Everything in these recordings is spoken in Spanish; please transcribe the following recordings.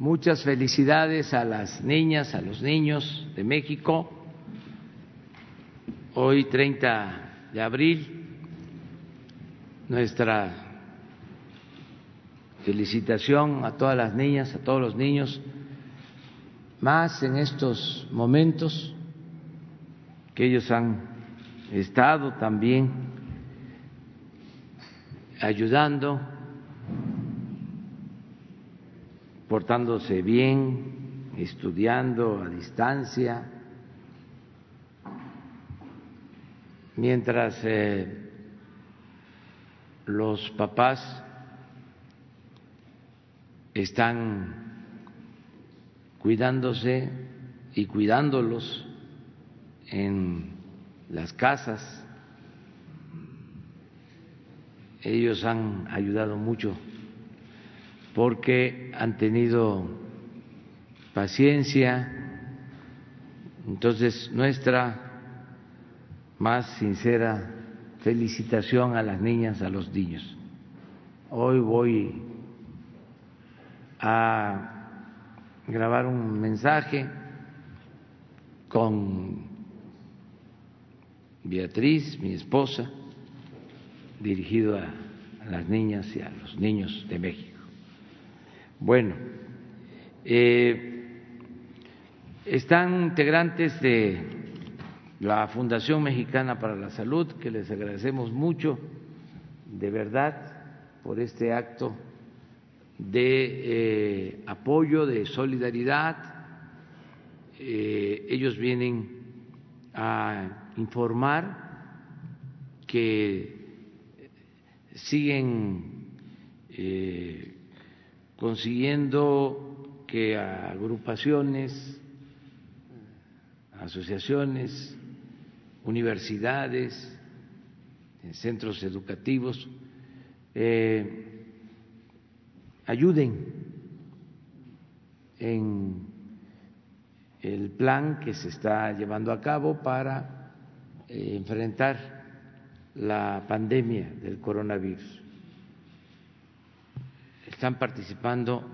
muchas felicidades a las niñas, a los niños de México. Hoy, 30 de abril, nuestra felicitación a todas las niñas, a todos los niños, más en estos momentos que ellos han estado también ayudando, portándose bien, estudiando a distancia, mientras eh, los papás están cuidándose y cuidándolos en las casas. Ellos han ayudado mucho porque han tenido paciencia. Entonces, nuestra más sincera felicitación a las niñas, a los niños. Hoy voy a grabar un mensaje con Beatriz, mi esposa, dirigido a, las niñas y a los niños de México. Bueno, eh, están integrantes de la Fundación Mexicana para la Salud, que les agradecemos mucho, de verdad, por este acto de eh, apoyo, de solidaridad. Eh, ellos vienen a informar que siguen consiguiendo que agrupaciones, asociaciones, universidades, en centros educativos, eh, ayuden en el plan que se está llevando a cabo para eh, enfrentar la pandemia del coronavirus. Están participando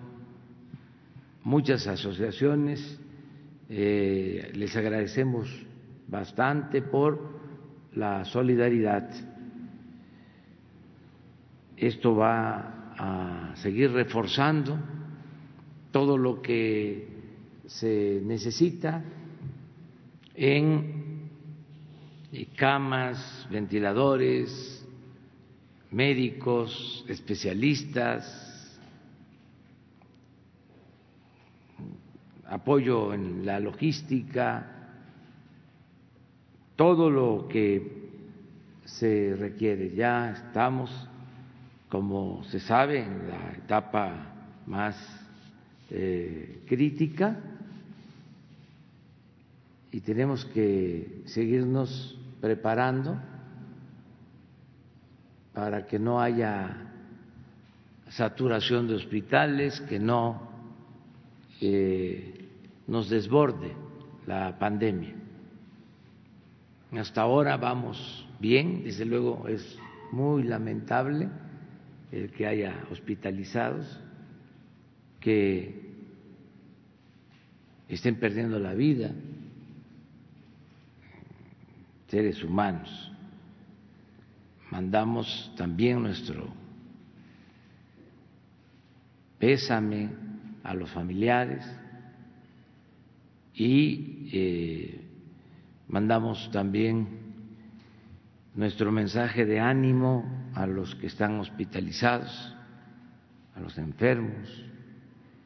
muchas asociaciones, eh, les agradecemos bastante por la solidaridad. Esto va a seguir reforzando todo lo que se necesita en camas, ventiladores, médicos, especialistas, apoyo en la logística, todo lo que se requiere. Ya estamos, como se sabe, en la etapa más eh, crítica y tenemos que seguirnos preparando para que no haya saturación de hospitales, que no eh, nos desborde la pandemia. Hasta ahora vamos bien, desde luego es muy lamentable el que haya hospitalizados, que estén perdiendo la vida seres humanos. Mandamos también nuestro pésame a los familiares y eh, mandamos también nuestro mensaje de ánimo a los que están hospitalizados, a los enfermos,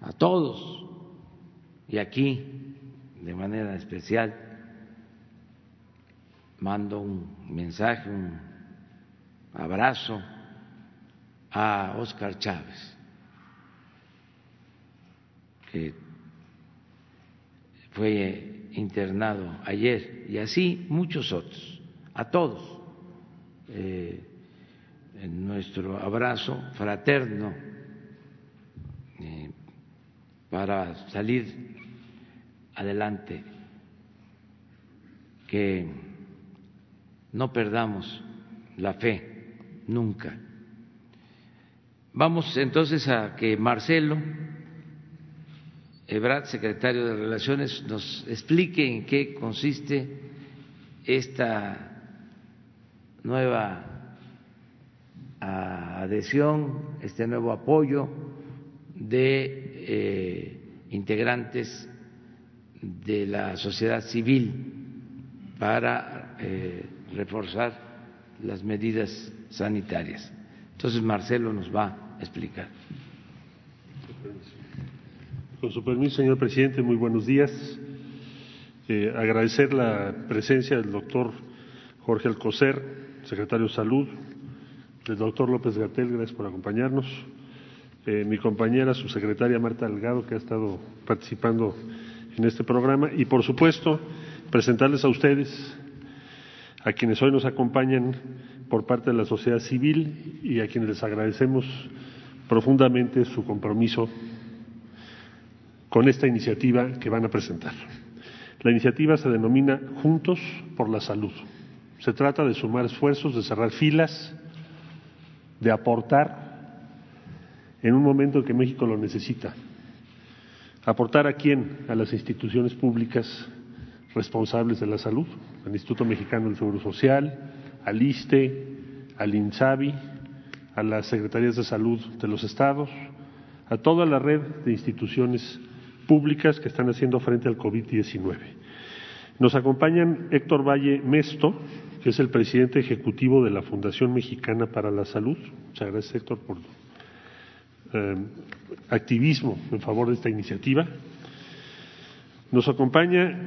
a todos. Y aquí, de manera especial, mando un mensaje, un abrazo a Oscar Chávez, que fue internado ayer, y así muchos otros, a todos. Eh, en nuestro abrazo fraterno eh, para salir adelante, que no perdamos la fe nunca. Vamos entonces a que Marcelo Ebrard, secretario de Relaciones, nos explique en qué consiste esta nueva adhesión, este nuevo apoyo de eh, integrantes de la sociedad civil para eh, reforzar las medidas sanitarias. Entonces Marcelo nos va a explicar. Con su permiso, señor presidente, muy buenos días. Eh, agradecer la presencia del doctor Jorge Alcocer, secretario de Salud, del doctor López Gatel, gracias por acompañarnos, eh, mi compañera subsecretaria Marta Delgado, que ha estado participando en este programa, y por supuesto presentarles a ustedes, a quienes hoy nos acompañan por parte de la sociedad civil y a quienes les agradecemos profundamente su compromiso con esta iniciativa que van a presentar. La iniciativa se denomina Juntos por la Salud. Se trata de sumar esfuerzos, de cerrar filas, de aportar en un momento en que México lo necesita. ¿Aportar a quién? A las instituciones públicas responsables de la salud, al Instituto Mexicano del Seguro Social, al ISTE, al INSABI, a las Secretarías de Salud de los estados, a toda la red de instituciones públicas que están haciendo frente al COVID-19. Nos acompañan Héctor Valle Mesto, que es el presidente ejecutivo de la Fundación Mexicana para la Salud. Muchas gracias, Héctor, por eh, activismo en favor de esta iniciativa. Nos acompaña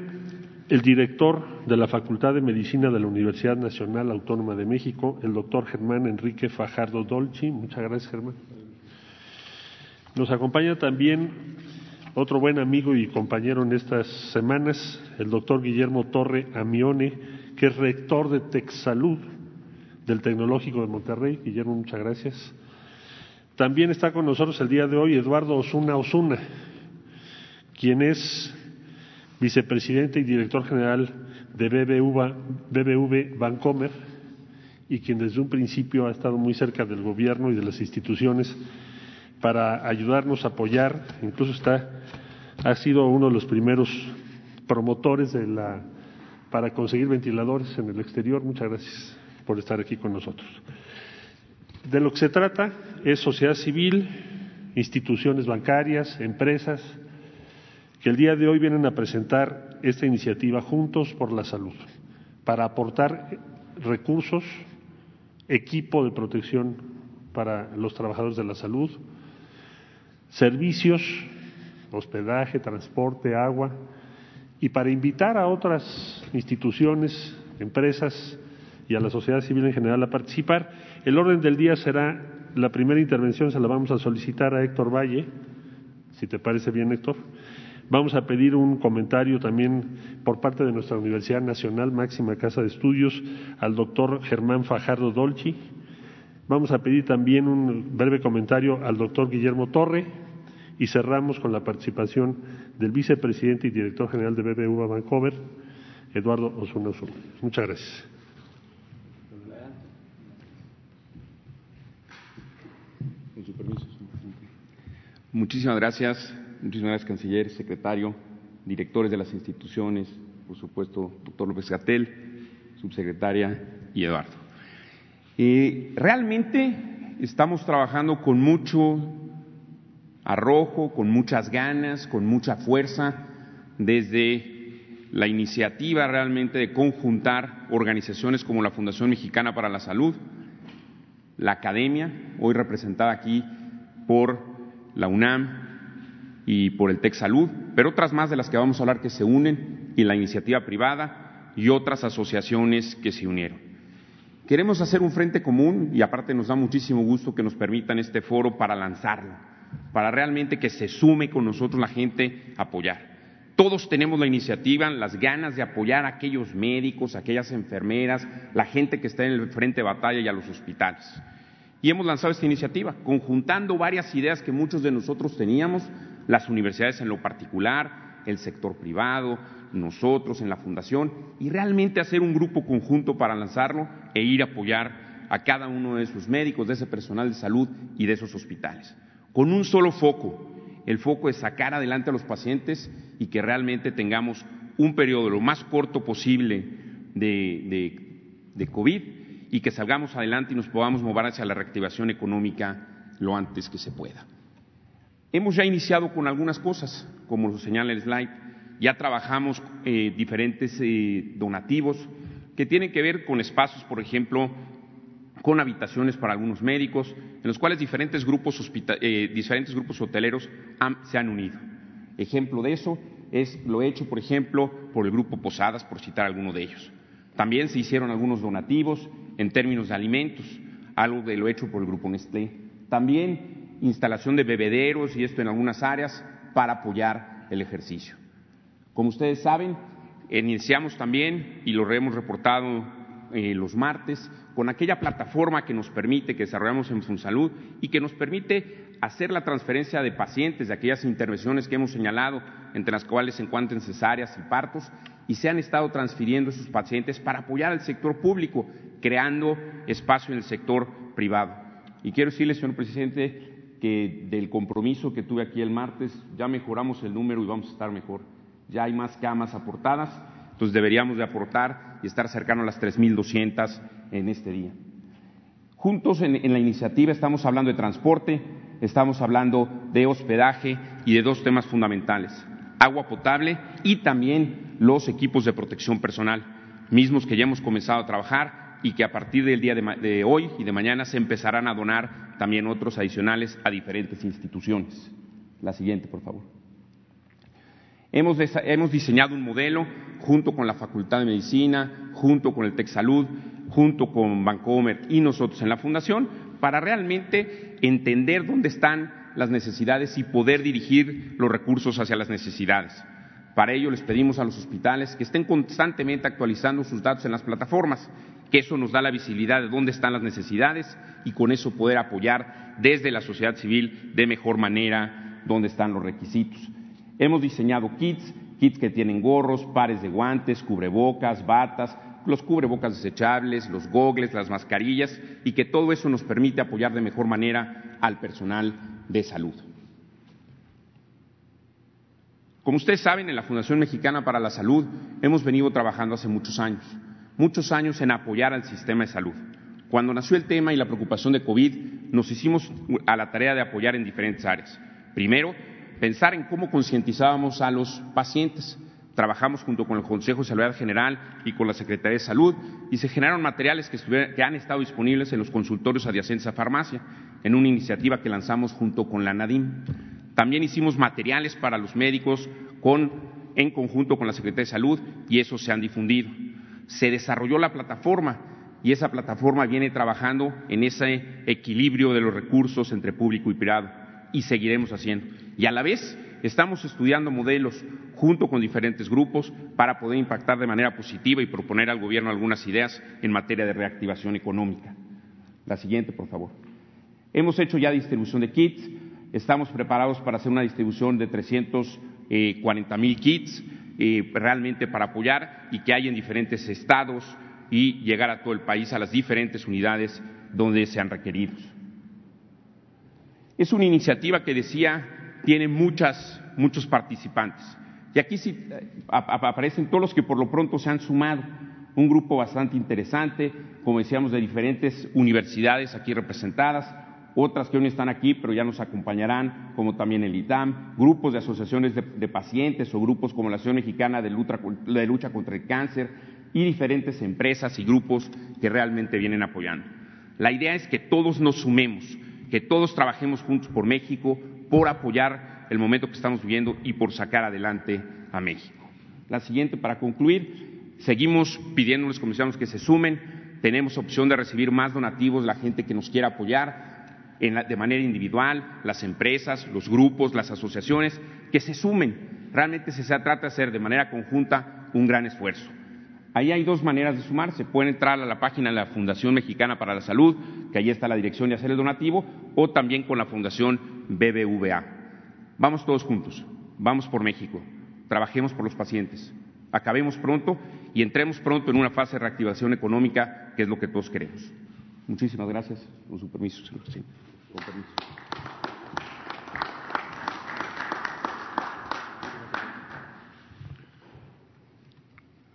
el director de la Facultad de Medicina de la Universidad Nacional Autónoma de México, el doctor Germán Enrique Fajardo Dolci. Muchas gracias, Germán. Nos acompaña también otro buen amigo y compañero en estas semanas, el doctor Guillermo Torre Amione, que es rector de Texsalud del Tecnológico de Monterrey. Guillermo, muchas gracias. También está con nosotros el día de hoy Eduardo Osuna Osuna, quien es vicepresidente y director general de BBV, BBV Bancomer y quien desde un principio ha estado muy cerca del gobierno y de las instituciones para ayudarnos a apoyar, incluso está, ha sido uno de los primeros promotores de la, para conseguir ventiladores en el exterior. Muchas gracias por estar aquí con nosotros. De lo que se trata es sociedad civil, instituciones bancarias, empresas, que el día de hoy vienen a presentar esta iniciativa Juntos por la Salud, para aportar recursos, equipo de protección para los trabajadores de la salud, servicios, hospedaje, transporte, agua, y para invitar a otras instituciones, empresas y a la sociedad civil en general a participar. El orden del día será, la primera intervención se la vamos a solicitar a Héctor Valle, si te parece bien, Héctor. Vamos a pedir un comentario también por parte de nuestra Universidad Nacional, máxima casa de estudios, al doctor Germán Fajardo Dolci. Vamos a pedir también un breve comentario al doctor Guillermo Torre y cerramos con la participación del vicepresidente y director general de BBVA Vancouver, Eduardo Osuna Osuna. Muchas gracias. Muchísimas gracias, muchísimas gracias, canciller, secretario, directores de las instituciones, por supuesto, doctor López Gatel, subsecretaria y Eduardo. Eh, realmente estamos trabajando con mucho arrojo, con muchas ganas, con mucha fuerza, desde la iniciativa realmente de conjuntar organizaciones como la Fundación Mexicana para la Salud, la academia, hoy representada aquí por la UNAM y por el TEC Salud, pero otras más de las que vamos a hablar que se unen, y la iniciativa privada y otras asociaciones que se unieron. Queremos hacer un frente común y aparte nos da muchísimo gusto que nos permitan este foro para lanzarlo, para realmente que se sume con nosotros la gente a apoyar. Todos tenemos la iniciativa, las ganas de apoyar a aquellos médicos, a aquellas enfermeras, la gente que está en el frente de batalla y a los hospitales. Y hemos lanzado esta iniciativa, conjuntando varias ideas que muchos de nosotros teníamos, las universidades en lo particular, el sector privado, nosotros en la fundación, y realmente hacer un grupo conjunto para lanzarlo e ir a apoyar a cada uno de esos médicos, de ese personal de salud y de esos hospitales, con un solo foco, el foco es sacar adelante a los pacientes y que realmente tengamos un periodo lo más corto posible de, de COVID y que salgamos adelante y nos podamos mover hacia la reactivación económica lo antes que se pueda. Hemos ya iniciado con algunas cosas, como lo señala el slide. Ya trabajamos eh, diferentes eh, donativos que tienen que ver con espacios, por ejemplo, con habitaciones para algunos médicos, en los cuales diferentes grupos, eh, diferentes grupos hoteleros se han unido. Ejemplo de eso es lo hecho, por ejemplo, por el Grupo Posadas, por citar alguno de ellos. También se hicieron algunos donativos en términos de alimentos, algo de lo hecho por el Grupo Nestlé. También instalación de bebederos y esto en algunas áreas para apoyar el ejercicio. Como ustedes saben, iniciamos también, y lo hemos reportado eh, los martes, con aquella plataforma que nos permite, que desarrollamos en FunSalud y que nos permite hacer la transferencia de pacientes de aquellas intervenciones que hemos señalado, entre las cuales se encuentran cesáreas y partos, y se han estado transfiriendo esos pacientes para apoyar al sector público, creando espacio en el sector privado. Y quiero decirle, señor presidente, que del compromiso que tuve aquí el martes, ya mejoramos el número y vamos a estar mejor. Ya hay más camas aportadas, entonces deberíamos de aportar y estar cercano a las 3.200 en este día. Juntos en, la iniciativa estamos hablando de transporte, estamos hablando de hospedaje y de dos temas fundamentales, agua potable y también los equipos de protección personal, mismos que ya hemos comenzado a trabajar y que a partir del día de, hoy y de mañana se empezarán a donar también otros adicionales a diferentes instituciones. La siguiente, por favor. Hemos, diseñado un modelo junto con la Facultad de Medicina, junto con el TecSalud, junto con Bancomer y nosotros en la Fundación, para realmente entender dónde están las necesidades y poder dirigir los recursos hacia las necesidades. Para ello les pedimos a los hospitales que estén constantemente actualizando sus datos en las plataformas, que eso nos da la visibilidad de dónde están las necesidades y con eso poder apoyar desde la sociedad civil de mejor manera dónde están los requisitos. Hemos diseñado kits kits que tienen gorros, pares de guantes, cubrebocas, batas, los cubrebocas desechables, los gogles, las mascarillas y que todo eso nos permite apoyar de mejor manera al personal de salud. Como ustedes saben, en la Fundación Mexicana para la Salud hemos venido trabajando hace muchos años, muchos años en apoyar al sistema de salud. Cuando nació el tema y la preocupación de COVID, nos hicimos a la tarea de apoyar en diferentes áreas. Primero, pensar en cómo concientizábamos a los pacientes. Trabajamos junto con el Consejo de Salud General y con la Secretaría de Salud y se generaron materiales que, han estado disponibles en los consultorios adyacentes a farmacia, en una iniciativa que lanzamos junto con la NADIM. También hicimos materiales para los médicos en conjunto con la Secretaría de Salud y esos se han difundido. Se desarrolló la plataforma y esa plataforma viene trabajando en ese equilibrio de los recursos entre público y privado y seguiremos haciendo y a la vez estamos estudiando modelos junto con diferentes grupos para poder impactar de manera positiva y proponer al Gobierno algunas ideas en materia de reactivación económica. La siguiente, por favor. Hemos hecho ya distribución de kits, estamos preparados para hacer una distribución de 340 mil kits eh, realmente para apoyar y que hay en diferentes estados y llegar a todo el país a las diferentes unidades donde sean requeridos. Es una iniciativa que decía tiene muchas, muchos participantes. Y aquí sí eh, aparecen todos los que por lo pronto se han sumado. Un grupo bastante interesante, como decíamos, de diferentes universidades aquí representadas, otras que aún están aquí, pero ya nos acompañarán, como también el ITAM, grupos de asociaciones de, pacientes o grupos como la Asociación Mexicana de de lucha contra el Cáncer y diferentes empresas y grupos que realmente vienen apoyando. La idea es que todos nos sumemos, que todos trabajemos juntos por México, por apoyar el momento que estamos viviendo y por sacar adelante a México. La siguiente, para concluir, seguimos pidiéndoles, comisionados que se sumen. Tenemos opción de recibir más donativos, la gente que nos quiera apoyar de manera individual, las empresas, los grupos, las asociaciones, que se sumen. Realmente se trata de hacer de manera conjunta un gran esfuerzo. Ahí hay dos maneras de sumarse. Pueden entrar a la página de la Fundación Mexicana para la Salud, que ahí está la dirección de hacer el donativo, o también con la Fundación BBVA. Vamos todos juntos, vamos por México, trabajemos por los pacientes, acabemos pronto y entremos pronto en una fase de reactivación económica, que es lo que todos queremos. Muchísimas gracias. Con su permiso, señor presidente. Con permiso.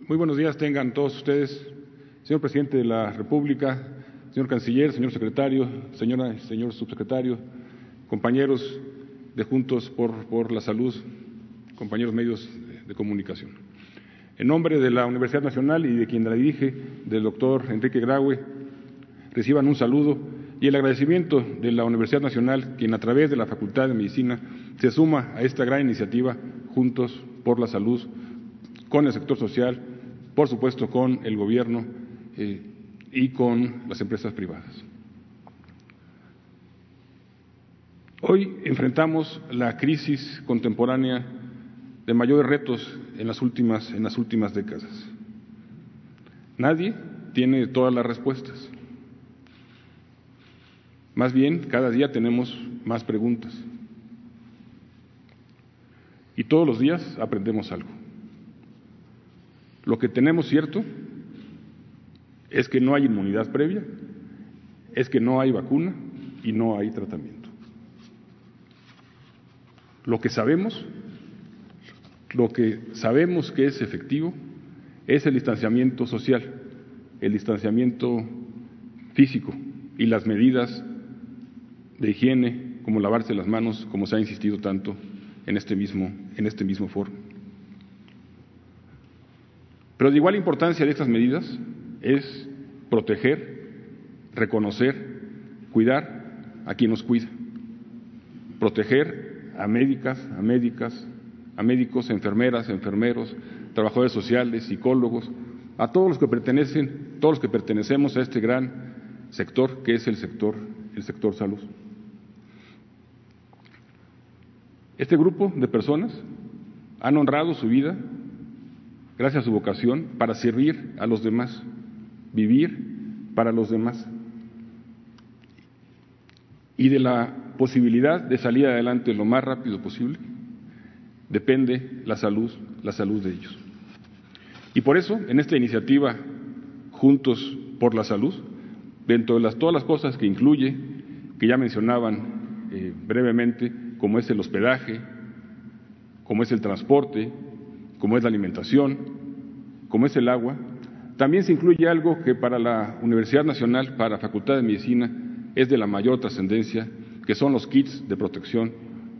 Muy buenos días tengan todos ustedes, señor presidente de la República, señor canciller, señor secretario, señora y señor subsecretario, compañeros de Juntos por, por la Salud, compañeros medios de comunicación. En nombre de la Universidad Nacional y de quien la dirige, del doctor Enrique Graue, reciban un saludo y el agradecimiento de la Universidad Nacional, quien a través de la Facultad de Medicina se suma a esta gran iniciativa Juntos por la Salud, con el sector social, por supuesto con el gobierno eh, y con las empresas privadas. Hoy enfrentamos la crisis contemporánea de mayores retos en las últimas, en las últimas décadas. Nadie tiene todas las respuestas. Más bien, cada día tenemos más preguntas. Y todos los días aprendemos algo. Lo que tenemos cierto es que no hay inmunidad previa, es que no hay vacuna y no hay tratamiento. Lo que sabemos, lo que sabemos que es efectivo, es el distanciamiento social, el distanciamiento físico y las medidas de higiene, como lavarse las manos, como se ha insistido tanto en este mismo, en este mismo foro. Pero de igual importancia de estas medidas es proteger, reconocer, cuidar a quien nos cuida, proteger a médicas, a médicas, a médicos, enfermeras, enfermeros, trabajadores sociales, psicólogos, a todos los que pertenecen, todos los que pertenecemos a este gran sector que es el sector, el sector salud. Este grupo de personas han honrado su vida gracias a su vocación para servir a los demás, vivir para los demás. Y de la posibilidad de salir adelante lo más rápido posible depende la salud, la salud de ellos. Y por eso, en esta iniciativa Juntos por la Salud, dentro de las, todas las cosas que incluye, que ya mencionaban eh, brevemente, como es el hospedaje, como es el transporte, como es la alimentación, como es el agua, también se incluye algo que para la Universidad Nacional, para la Facultad de Medicina, es de la mayor trascendencia, que son los kits de protección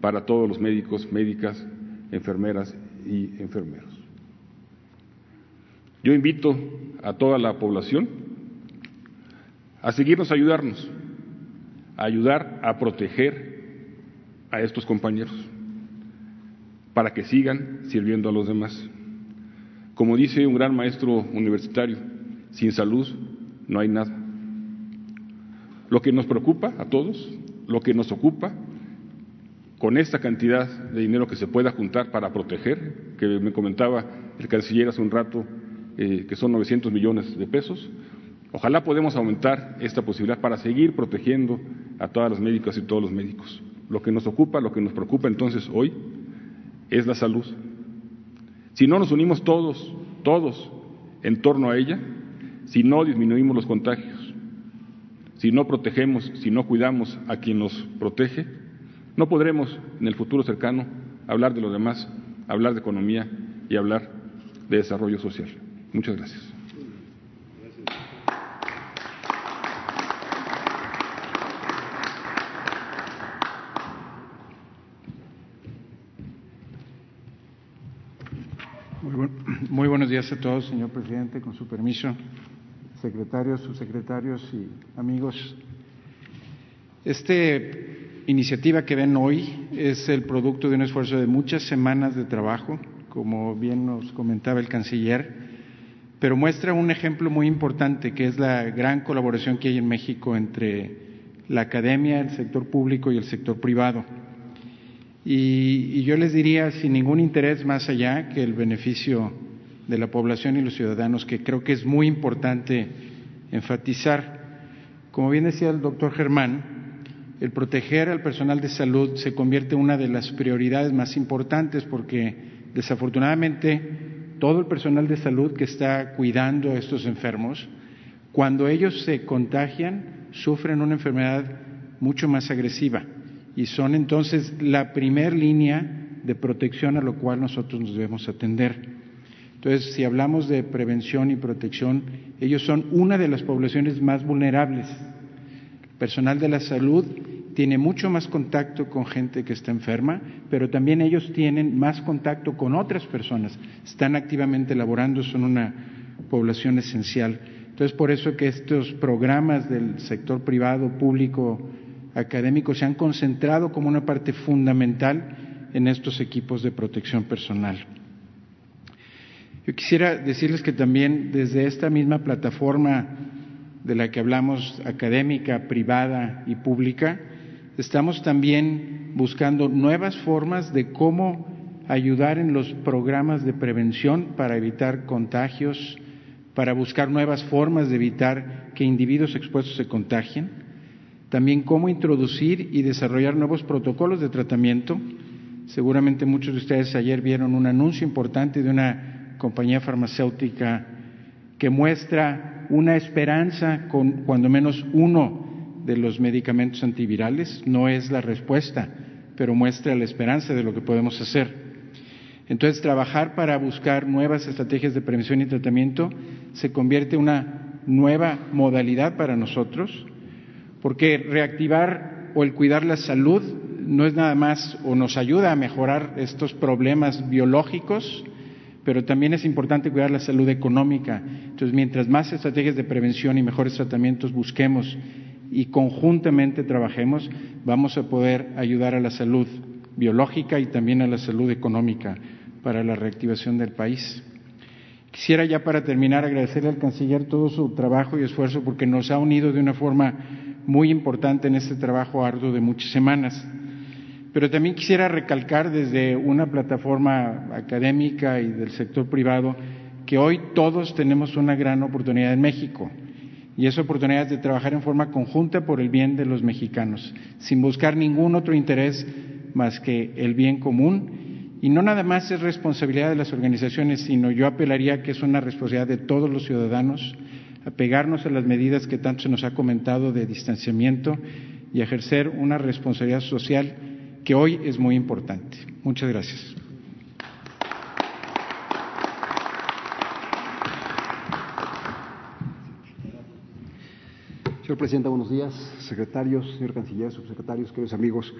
para todos los médicos, médicas, enfermeras y enfermeros. Yo invito a toda la población a seguirnos a ayudarnos, a ayudar a proteger a estos compañeros para que sigan sirviendo a los demás. Como dice un gran maestro universitario, sin salud no hay nada. Lo que nos preocupa a todos, lo que nos ocupa, con esta cantidad de dinero que se pueda juntar para proteger, que me comentaba el canciller hace un rato, eh, que son 900 millones de pesos, ojalá podemos aumentar esta posibilidad para seguir protegiendo a todas las médicas y todos los médicos. Lo que nos ocupa, lo que nos preocupa entonces hoy es la salud. Si no nos unimos todos, todos, en torno a ella, si no disminuimos los contagios, si no protegemos, si no cuidamos a quien nos protege, no podremos en el futuro cercano hablar de lo demás, hablar de economía y hablar de desarrollo social. Muchas gracias. Muy, buenos días a todos, señor presidente, con su permiso, secretarios, subsecretarios y amigos. Esta iniciativa que ven hoy es el producto de un esfuerzo de muchas semanas de trabajo, como bien nos comentaba el canciller, pero muestra un ejemplo muy importante que es la gran colaboración que hay en México entre la academia, el sector público y el sector privado. Y, yo les diría, sin ningún interés más allá que el beneficio de la población y los ciudadanos, que creo que es muy importante enfatizar. Como bien decía el doctor Germán, el proteger al personal de salud se convierte en una de las prioridades más importantes porque desafortunadamente todo el personal de salud que está cuidando a estos enfermos, cuando ellos se contagian, sufren una enfermedad mucho más agresiva y son entonces la primer línea de protección a lo cual nosotros nos debemos atender. Entonces, si hablamos de prevención y protección, ellos son una de las poblaciones más vulnerables. El personal de la salud tiene mucho más contacto con gente que está enferma, pero también ellos tienen más contacto con otras personas, están activamente laborando, son una población esencial. Entonces, por eso que estos programas del sector privado, público, académico se han concentrado como una parte fundamental en estos equipos de protección personal. Yo quisiera decirles que también desde esta misma plataforma de la que hablamos, académica, privada y pública, estamos también buscando nuevas formas de cómo ayudar en los programas de prevención para evitar contagios, para buscar nuevas formas de evitar que individuos expuestos se contagien, también cómo introducir y desarrollar nuevos protocolos de tratamiento. Seguramente muchos de ustedes ayer vieron un anuncio importante de una compañía farmacéutica que muestra una esperanza con cuando menos uno de los medicamentos antivirales, no es la respuesta, pero muestra la esperanza de lo que podemos hacer. Entonces, trabajar para buscar nuevas estrategias de prevención y tratamiento se convierte en una nueva modalidad para nosotros, porque reactivar o el cuidar la salud no es nada más o nos ayuda a mejorar estos problemas biológicos, pero también es importante cuidar la salud económica. Entonces, mientras más estrategias de prevención y mejores tratamientos busquemos y conjuntamente trabajemos, vamos a poder ayudar a la salud biológica y también a la salud económica para la reactivación del país. Quisiera ya para terminar agradecerle al canciller todo su trabajo y esfuerzo porque nos ha unido de una forma muy importante en este trabajo arduo de muchas semanas. Pero también quisiera recalcar desde una plataforma académica y del sector privado que hoy todos tenemos una gran oportunidad en México y es oportunidad de trabajar en forma conjunta por el bien de los mexicanos, sin buscar ningún otro interés más que el bien común. Y no nada más es responsabilidad de las organizaciones, sino yo apelaría que es una responsabilidad de todos los ciudadanos, apegarnos a las medidas que tanto se nos ha comentado de distanciamiento y ejercer una responsabilidad social que hoy es muy importante. Muchas gracias. Señor Presidente, buenos días. Secretarios, señor Canciller, subsecretarios, queridos amigos.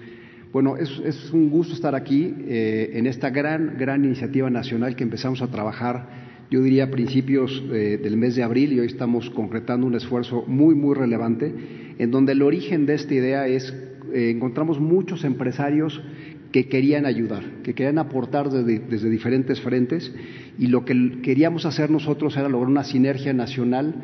Bueno, es, un gusto estar aquí eh, en esta gran, gran iniciativa nacional que empezamos a trabajar, yo diría, a principios eh, del mes de abril y hoy estamos concretando un esfuerzo muy, muy relevante, en donde el origen de esta idea es, eh, encontramos muchos empresarios que querían ayudar, que querían aportar desde, desde, diferentes frentes y lo que queríamos hacer nosotros era lograr una sinergia nacional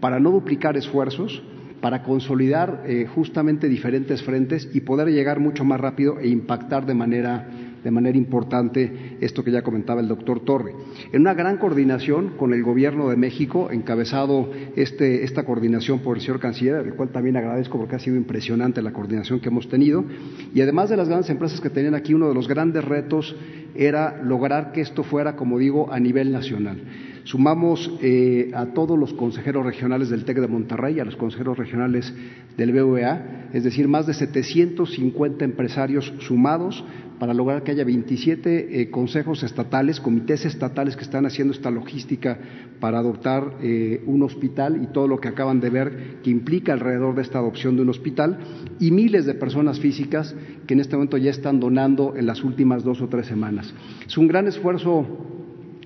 para no duplicar esfuerzos, para consolidar eh, justamente diferentes frentes y poder llegar mucho más rápido e impactar de manera, de manera importante esto que ya comentaba el doctor Torre. En una gran coordinación con el Gobierno de México, encabezado este, esta coordinación por el señor Canciller, al cual también agradezco porque ha sido impresionante la coordinación que hemos tenido, y además de las grandes empresas que tenían aquí, uno de los grandes retos era lograr que esto fuera, como digo, a nivel nacional. Sumamos eh, a todos los consejeros regionales del TEC de Monterrey, a los consejeros regionales del BVA, es decir, más de 750 empresarios sumados para lograr que haya 27 eh, consejos estatales, comités estatales que están haciendo esta logística para adoptar eh, un hospital y todo lo que acaban de ver que implica alrededor de esta adopción de un hospital y miles de personas físicas que en este momento ya están donando en las últimas dos o tres semanas. Es un gran esfuerzo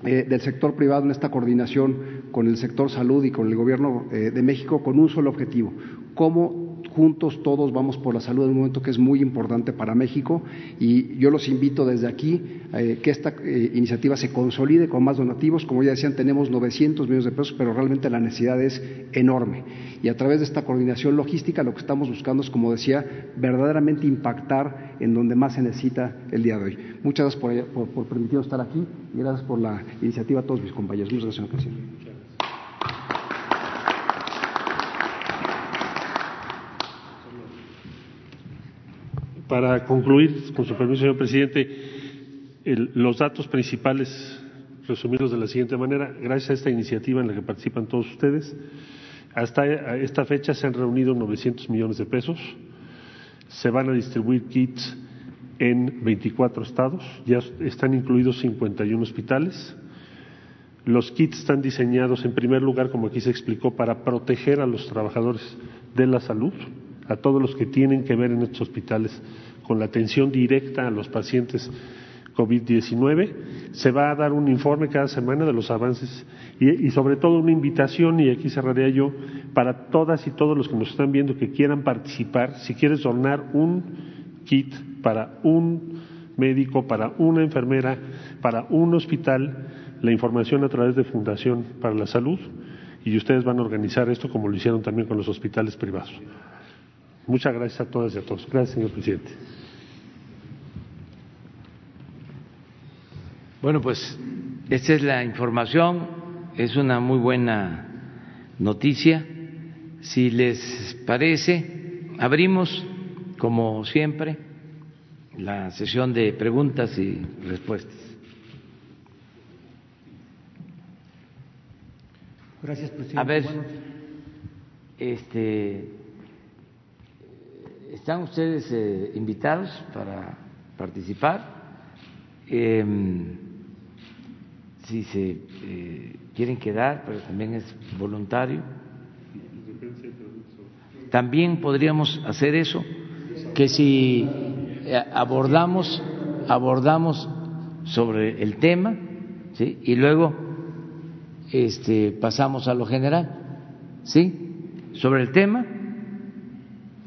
eh, del sector privado en esta coordinación con el sector salud y con el Gobierno eh, de México con un solo objetivo, cómo juntos todos vamos por la salud en un momento que es muy importante para México y yo los invito desde aquí eh, que esta iniciativa se consolide con más donativos. Como ya decían, tenemos 900 millones de pesos, pero realmente la necesidad es enorme. Y a través de esta coordinación logística lo que estamos buscando es, como decía, verdaderamente impactar en donde más se necesita el día de hoy. Muchas gracias por, por, permitirnos estar aquí y gracias por la iniciativa a todos mis compañeros. Muchas gracias, señor presidente. Para concluir, con su permiso, señor presidente, los datos principales resumirlos de la siguiente manera. Gracias a esta iniciativa en la que participan todos ustedes, hasta esta fecha se han reunido 900 millones de pesos. Se van a distribuir kits en 24 estados, ya están incluidos 51 hospitales. Los kits están diseñados, en primer lugar, como aquí se explicó, para proteger a los trabajadores de la salud, a todos los que tienen que ver en estos hospitales con la atención directa a los pacientes COVID-19. Se va a dar un informe cada semana de los avances y, sobre todo una invitación, y aquí cerraría yo, para todas y todos los que nos están viendo que quieran participar, si quieres donar un kit para un médico, para una enfermera, para un hospital, la información a través de Fundación para la Salud y ustedes van a organizar esto como lo hicieron también con los hospitales privados. Muchas gracias a todas y a todos. Gracias, señor presidente. Bueno, pues esta es la información, es una muy buena noticia. Si les parece, abrimos, como siempre, la sesión de preguntas y respuestas. Gracias, presidente. A ver, este, ¿están ustedes eh, invitados para participar? Eh, si se eh, quieren quedar, pero también es voluntario. También podríamos hacer eso, que si eh, abordamos abordamos sobre el tema, ¿sí? y luego este, pasamos a lo general, ¿sí? Sobre el tema,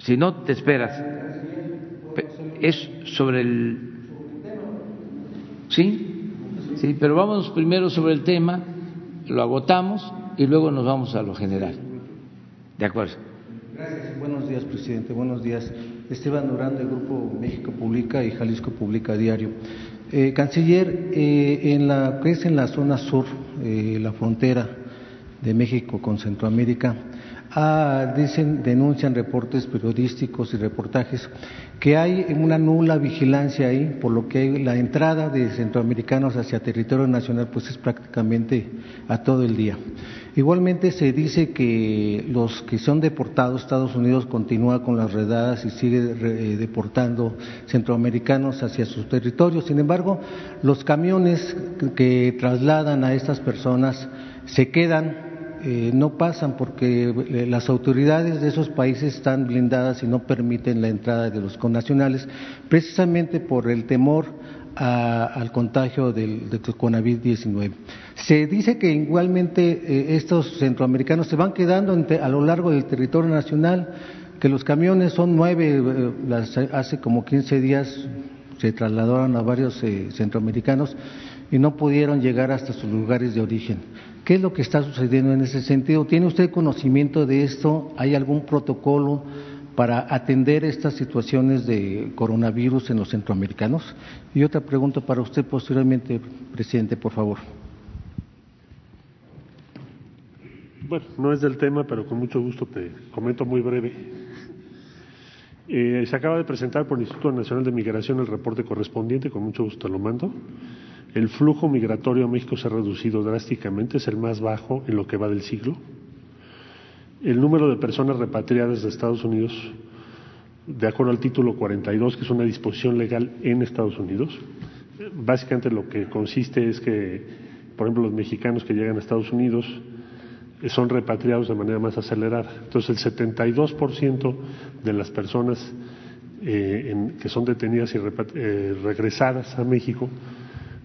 si no te esperas, es sobre el, ¿sí? Sí, pero vamos primero sobre el tema, lo agotamos y luego nos vamos a lo general. De acuerdo. Gracias. Buenos días, presidente. Buenos días. Esteban Durán del Grupo México Publica y Jalisco Publica Diario. Eh, canciller, eh, en la que es en la zona sur, eh, la frontera de México con Centroamérica, Ah, dicen, denuncian reportes periodísticos y reportajes que hay una nula vigilancia ahí, por lo que la entrada de centroamericanos hacia territorio nacional pues es prácticamente a todo el día. Igualmente se dice que los que son deportados, Estados Unidos continúa con las redadas y sigue eh, deportando centroamericanos hacia sus territorios. Sin embargo, los camiones que trasladan a estas personas se quedan eh, no pasan porque eh, las autoridades de esos países están blindadas y no permiten la entrada de los connacionales, precisamente por el temor al contagio del, del COVID-19. Se dice que igualmente eh, estos centroamericanos se van quedando a lo largo del territorio nacional, que los camiones son nueve, hace como 15 días se trasladaron a varios centroamericanos y no pudieron llegar hasta sus lugares de origen. ¿Qué es lo que está sucediendo en ese sentido? ¿Tiene usted conocimiento de esto? ¿Hay algún protocolo para atender estas situaciones de coronavirus en los centroamericanos? Y otra pregunta para usted posteriormente, presidente, por favor. Bueno, no es del tema, pero con mucho gusto te comento muy breve. Eh, se acaba de presentar por el Instituto Nacional de Migración el reporte correspondiente, con mucho gusto lo mando. El flujo migratorio a México se ha reducido drásticamente, es el más bajo en lo que va del siglo. El número de personas repatriadas de Estados Unidos, de acuerdo al título 42, que es una disposición legal en Estados Unidos, básicamente lo que consiste es que, por ejemplo, los mexicanos que llegan a Estados Unidos son repatriados de manera más acelerada. Entonces, el 72% de las personas eh, que son detenidas y eh, regresadas a México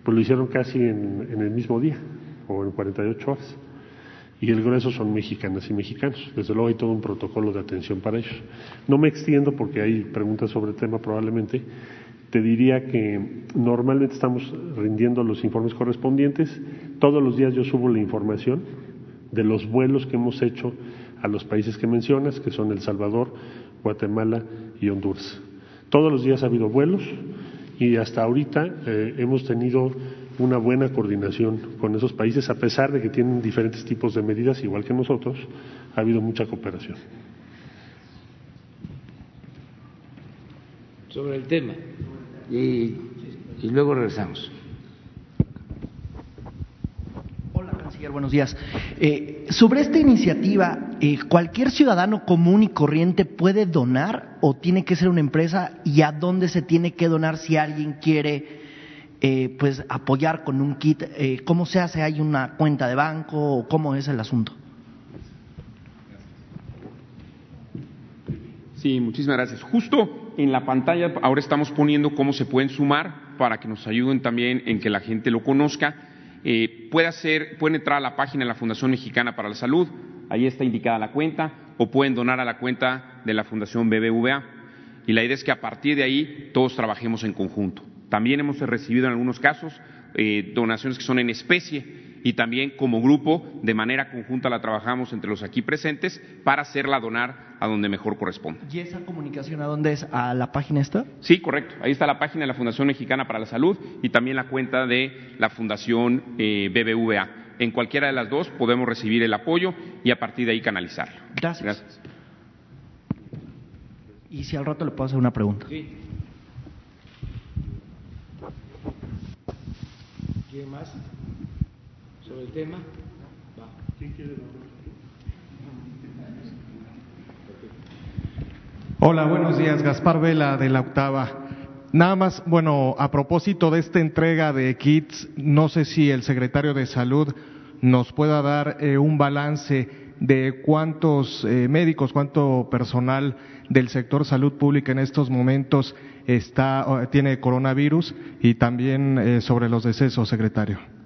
pues lo hicieron casi en, el mismo día o en 48 horas. Y el grueso son mexicanas y mexicanos. Desde luego hay todo un protocolo de atención para ellos. No me extiendo porque hay preguntas sobre el tema probablemente. Te diría que normalmente estamos rindiendo los informes correspondientes. Todos los días yo subo la información de los vuelos que hemos hecho a los países que mencionas, que son El Salvador, Guatemala y Honduras. Todos los días ha habido vuelos y hasta ahorita eh, hemos tenido una buena coordinación con esos países, a pesar de que tienen diferentes tipos de medidas, igual que nosotros, ha habido mucha cooperación. Sobre el tema, y luego regresamos. Buenos días. Eh, sobre esta iniciativa, eh, ¿cualquier ciudadano común y corriente puede donar o tiene que ser una empresa? ¿Y a dónde se tiene que donar si alguien quiere eh, pues apoyar con un kit. Eh, ¿Cómo se hace? ¿Hay una cuenta de banco o cómo es el asunto? Sí, muchísimas gracias. Justo en la pantalla ahora estamos poniendo cómo se pueden sumar para que nos ayuden también en que la gente lo conozca. Eh, puede hacer, pueden entrar a la página de la Fundación Mexicana para la Salud, ahí está indicada la cuenta, o pueden donar a la cuenta de la Fundación BBVA. Y la idea es que a partir de ahí todos trabajemos en conjunto. También hemos recibido en algunos casos eh, donaciones que son en especie y también como grupo, de manera conjunta, la trabajamos entre los aquí presentes para hacerla donar a donde mejor corresponda. ¿Y esa comunicación a dónde es? ¿A la página esta? Sí, correcto. Ahí está la página de la Fundación Mexicana para la Salud y también la cuenta de la Fundación eh, BBVA. En cualquiera de las dos podemos recibir el apoyo y a partir de ahí canalizarlo. Gracias. Gracias. Y si al rato le puedo hacer una pregunta. Sí. ¿Quién más? Sobre el tema. Hola, buenos días. Gaspar Vela de la Octava. Nada más, bueno, a propósito de esta entrega de kits, no sé si el secretario de Salud nos pueda dar eh, un balance de cuántos eh, médicos, cuánto personal del sector salud pública en estos momentos está, tiene coronavirus y también eh, sobre los decesos, secretario.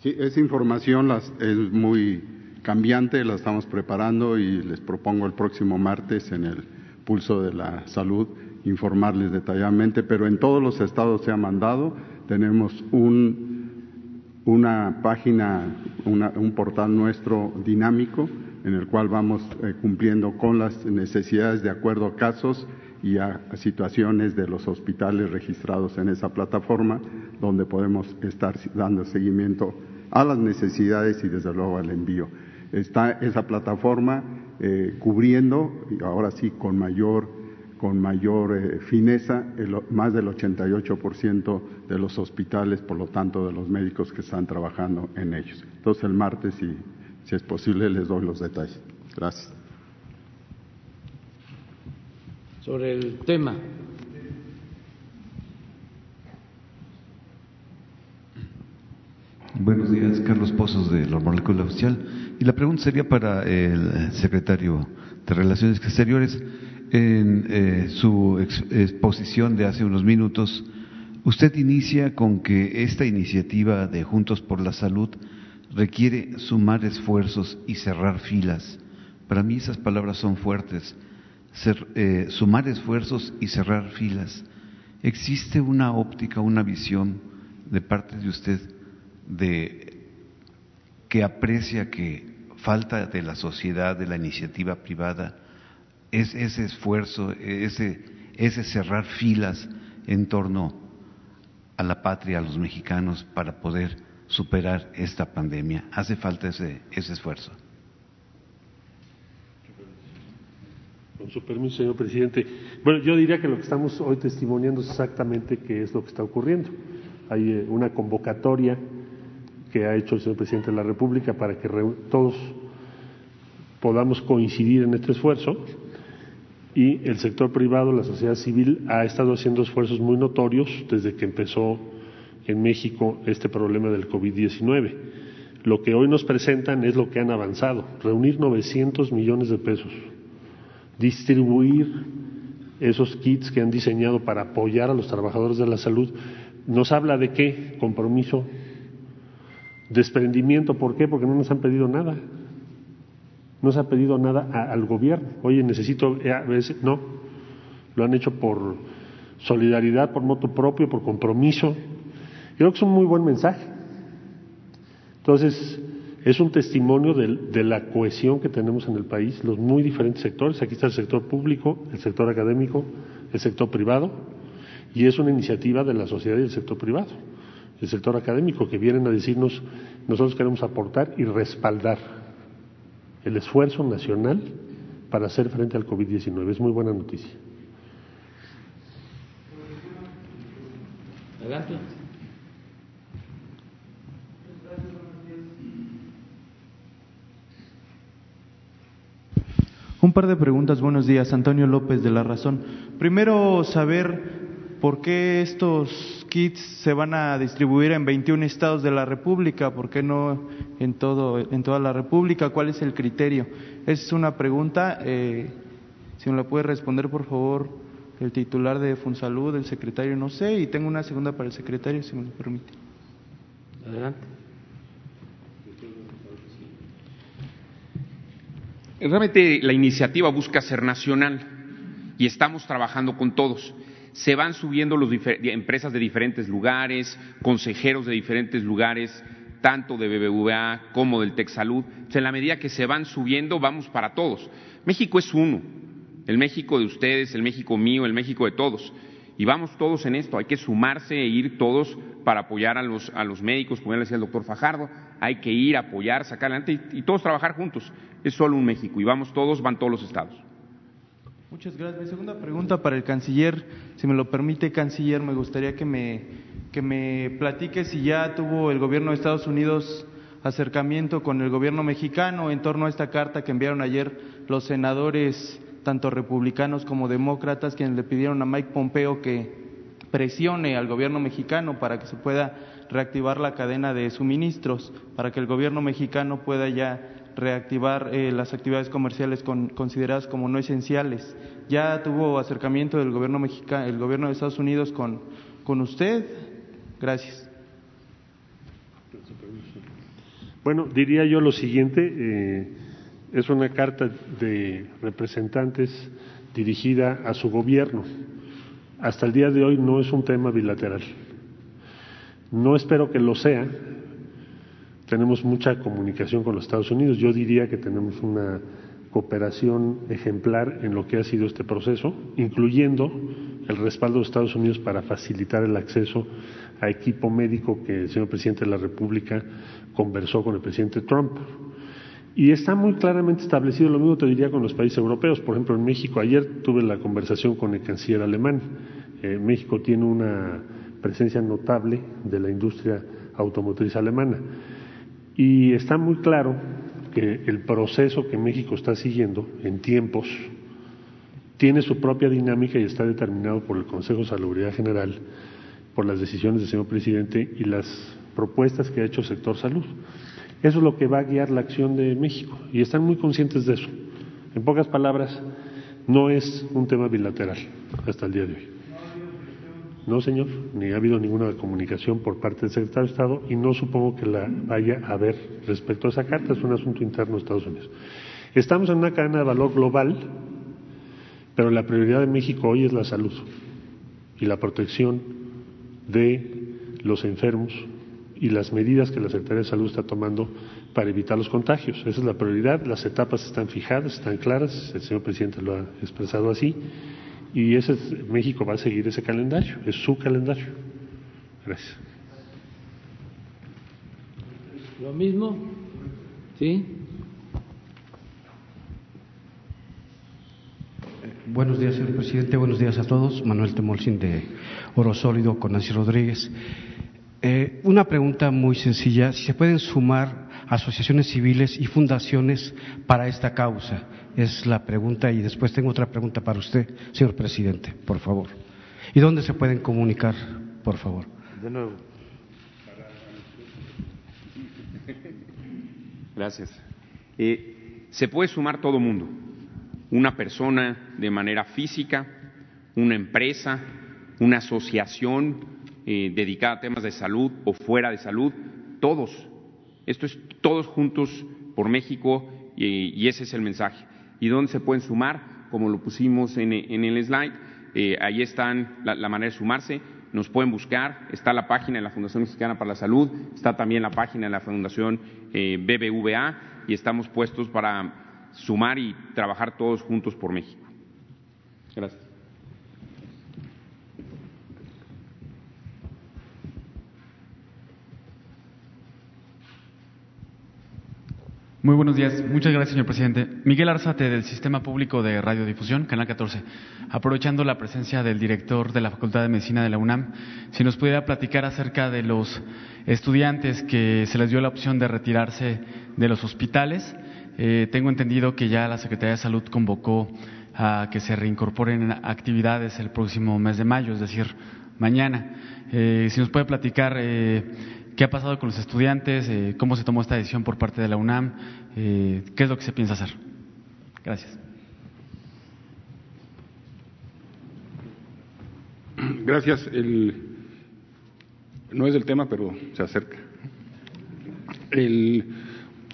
Sí, esa información es muy cambiante, la estamos preparando y les propongo el próximo martes en el pulso de la salud informarles detalladamente, pero en todos los estados se ha mandado, tenemos un, una página, un portal nuestro dinámico en el cual vamos eh, cumpliendo con las necesidades de acuerdo a casos y a, situaciones de los hospitales registrados en esa plataforma, donde podemos estar dando seguimiento a las necesidades y desde luego al envío. Está esa plataforma eh, cubriendo, y ahora sí con mayor, con mayor eh, fineza, más del 88% de los hospitales, por lo tanto de los médicos que están trabajando en ellos. Entonces el martes, si, si es posible, les doy los detalles. Gracias. Sobre el tema Buenos días, Carlos Pozos de la Molécula Oficial. Y la pregunta sería para el secretario de Relaciones Exteriores. En eh, su exposición de hace unos minutos, usted inicia con que esta iniciativa de Juntos por la Salud requiere sumar esfuerzos y cerrar filas. Para mí esas palabras son fuertes. Eh, sumar esfuerzos y cerrar filas. ¿Existe una óptica, una visión de parte de usted? de que aprecia que falta de la sociedad, de la iniciativa privada, es ese esfuerzo, ese, ese cerrar filas en torno a la patria, a los mexicanos, para poder superar esta pandemia. Hace falta ese, ese esfuerzo. Con su permiso, señor presidente. Bueno, yo diría que lo que estamos hoy testimoniando es exactamente qué es lo que está ocurriendo. Hay eh, una convocatoria que ha hecho el señor presidente de la República para que todos podamos coincidir en este esfuerzo y el sector privado, la sociedad civil, ha estado haciendo esfuerzos muy notorios desde que empezó en México este problema del COVID-19. Lo que hoy nos presentan es lo que han avanzado, reunir 900 millones de pesos, distribuir esos kits que han diseñado para apoyar a los trabajadores de la salud, nos habla de qué compromiso Desprendimiento, ¿por qué? Porque no nos han pedido nada. No se ha pedido nada al gobierno. Oye, necesito, eh, no. Lo han hecho por solidaridad, por moto propio, por compromiso. Creo que es un muy buen mensaje. Entonces, es un testimonio de, la cohesión que tenemos en el país, los muy diferentes sectores. Aquí está el sector público, el sector académico, el sector privado, y es una iniciativa de la sociedad y el sector privado el sector académico, que vienen a decirnos, nosotros queremos aportar y respaldar el esfuerzo nacional para hacer frente al COVID-19. Es muy buena noticia. Adelante. Un par de preguntas. Buenos días. Antonio López de La Razón. Primero, saber ¿por qué estos kits se van a distribuir en 21 estados de la República? ¿Por qué no en, todo, en toda la República? ¿Cuál es el criterio? Es una pregunta. Eh, si me la puede responder, por favor, el titular de Funsalud, el secretario, no sé. Y tengo una segunda para el secretario, si me lo permite. Adelante. Realmente la iniciativa busca ser nacional y estamos trabajando con todos. Se van subiendo las empresas de diferentes lugares, consejeros de diferentes lugares, tanto de BBVA como del TechSalud. en la medida que se van subiendo, vamos para todos. México es uno, el México de ustedes, el México mío, el México de todos. Y vamos todos en esto, hay que sumarse e ir todos para apoyar a los, a los médicos, como ya decía el doctor Fajardo, hay que ir, apoyar, sacar adelante y, todos trabajar juntos. Es solo un México y vamos todos, van todos los estados. Muchas gracias. Mi segunda pregunta para el canciller, si me lo permite, canciller, me gustaría que me, que me platique si ya tuvo el gobierno de Estados Unidos acercamiento con el gobierno mexicano en torno a esta carta que enviaron ayer los senadores tanto republicanos como demócratas, quienes le pidieron a Mike Pompeo que presione al gobierno mexicano para que se pueda reactivar la cadena de suministros, para que el gobierno mexicano pueda ya reactivar eh, las actividades comerciales consideradas como no esenciales. ¿Ya tuvo acercamiento del gobierno mexicano, el gobierno de Estados Unidos con, con usted? Gracias. Bueno, diría yo lo siguiente. Eh, es una carta de representantes dirigida a su gobierno. Hasta el día de hoy no es un tema bilateral. No espero que lo sea. Tenemos mucha comunicación con los Estados Unidos. Yo diría que tenemos una cooperación ejemplar en lo que ha sido este proceso, incluyendo el respaldo de Estados Unidos para facilitar el acceso a equipo médico que el señor presidente de la República conversó con el presidente Trump. Y está muy claramente establecido, lo mismo te diría con los países europeos. Por ejemplo, en México, ayer tuve la conversación con el canciller alemán. Eh, México tiene una presencia notable de la industria automotriz alemana. Y está muy claro que el proceso que México está siguiendo en tiempos tiene su propia dinámica y está determinado por el Consejo de Salubridad General, por las decisiones del señor presidente y las propuestas que ha hecho el sector salud. Eso es lo que va a guiar la acción de México y están muy conscientes de eso. En pocas palabras, no es un tema bilateral hasta el día de hoy. No, señor, ni ha habido ninguna comunicación por parte del secretario de Estado y no supongo que la vaya a haber respecto a esa carta, es un asunto interno de Estados Unidos. Estamos en una cadena de valor global, pero la prioridad de México hoy es la salud y la protección de los enfermos y las medidas que la Secretaría de Salud está tomando para evitar los contagios. Esa es la prioridad, las etapas están fijadas, están claras, el señor presidente lo ha expresado así, y ese México va a seguir ese calendario, es su calendario. Gracias. Lo mismo, ¿sí? Buenos días, señor presidente. Buenos días a todos. Manuel Temolcín de Oro Sólido con Nancy Rodríguez. Eh, una pregunta muy sencilla, si se pueden sumar asociaciones civiles y fundaciones para esta causa. Es la pregunta y después tengo otra pregunta para usted, señor presidente, por favor. ¿Y dónde se pueden comunicar, por favor? De nuevo. Gracias. Eh, se puede sumar todo mundo, una persona de manera física, una empresa, una asociación, eh, dedicada a temas de salud o fuera de salud, todos. Esto es todos juntos por México y, ese es el mensaje. ¿Y dónde se pueden sumar? Como lo pusimos en, el slide, eh, ahí están la, manera de sumarse. Nos pueden buscar, está la página de la Fundación Mexicana para la Salud, está también la página de la Fundación eh, BBVA y estamos puestos para sumar y trabajar todos juntos por México. Gracias. Muy buenos días. Muchas gracias, señor presidente. Miguel Arzate, del Sistema Público de Radiodifusión, Canal 14. Aprovechando la presencia del director de la Facultad de Medicina de la UNAM, si nos pudiera platicar acerca de los estudiantes que se les dio la opción de retirarse de los hospitales. Eh, tengo entendido que ya la Secretaría de Salud convocó a que se reincorporen actividades el próximo mes de mayo, es decir, mañana. Eh, si nos puede platicar eh, qué ha pasado con los estudiantes, eh, cómo se tomó esta decisión por parte de la UNAM, qué es lo que se piensa hacer. Gracias. Gracias. No es el tema, pero se acerca.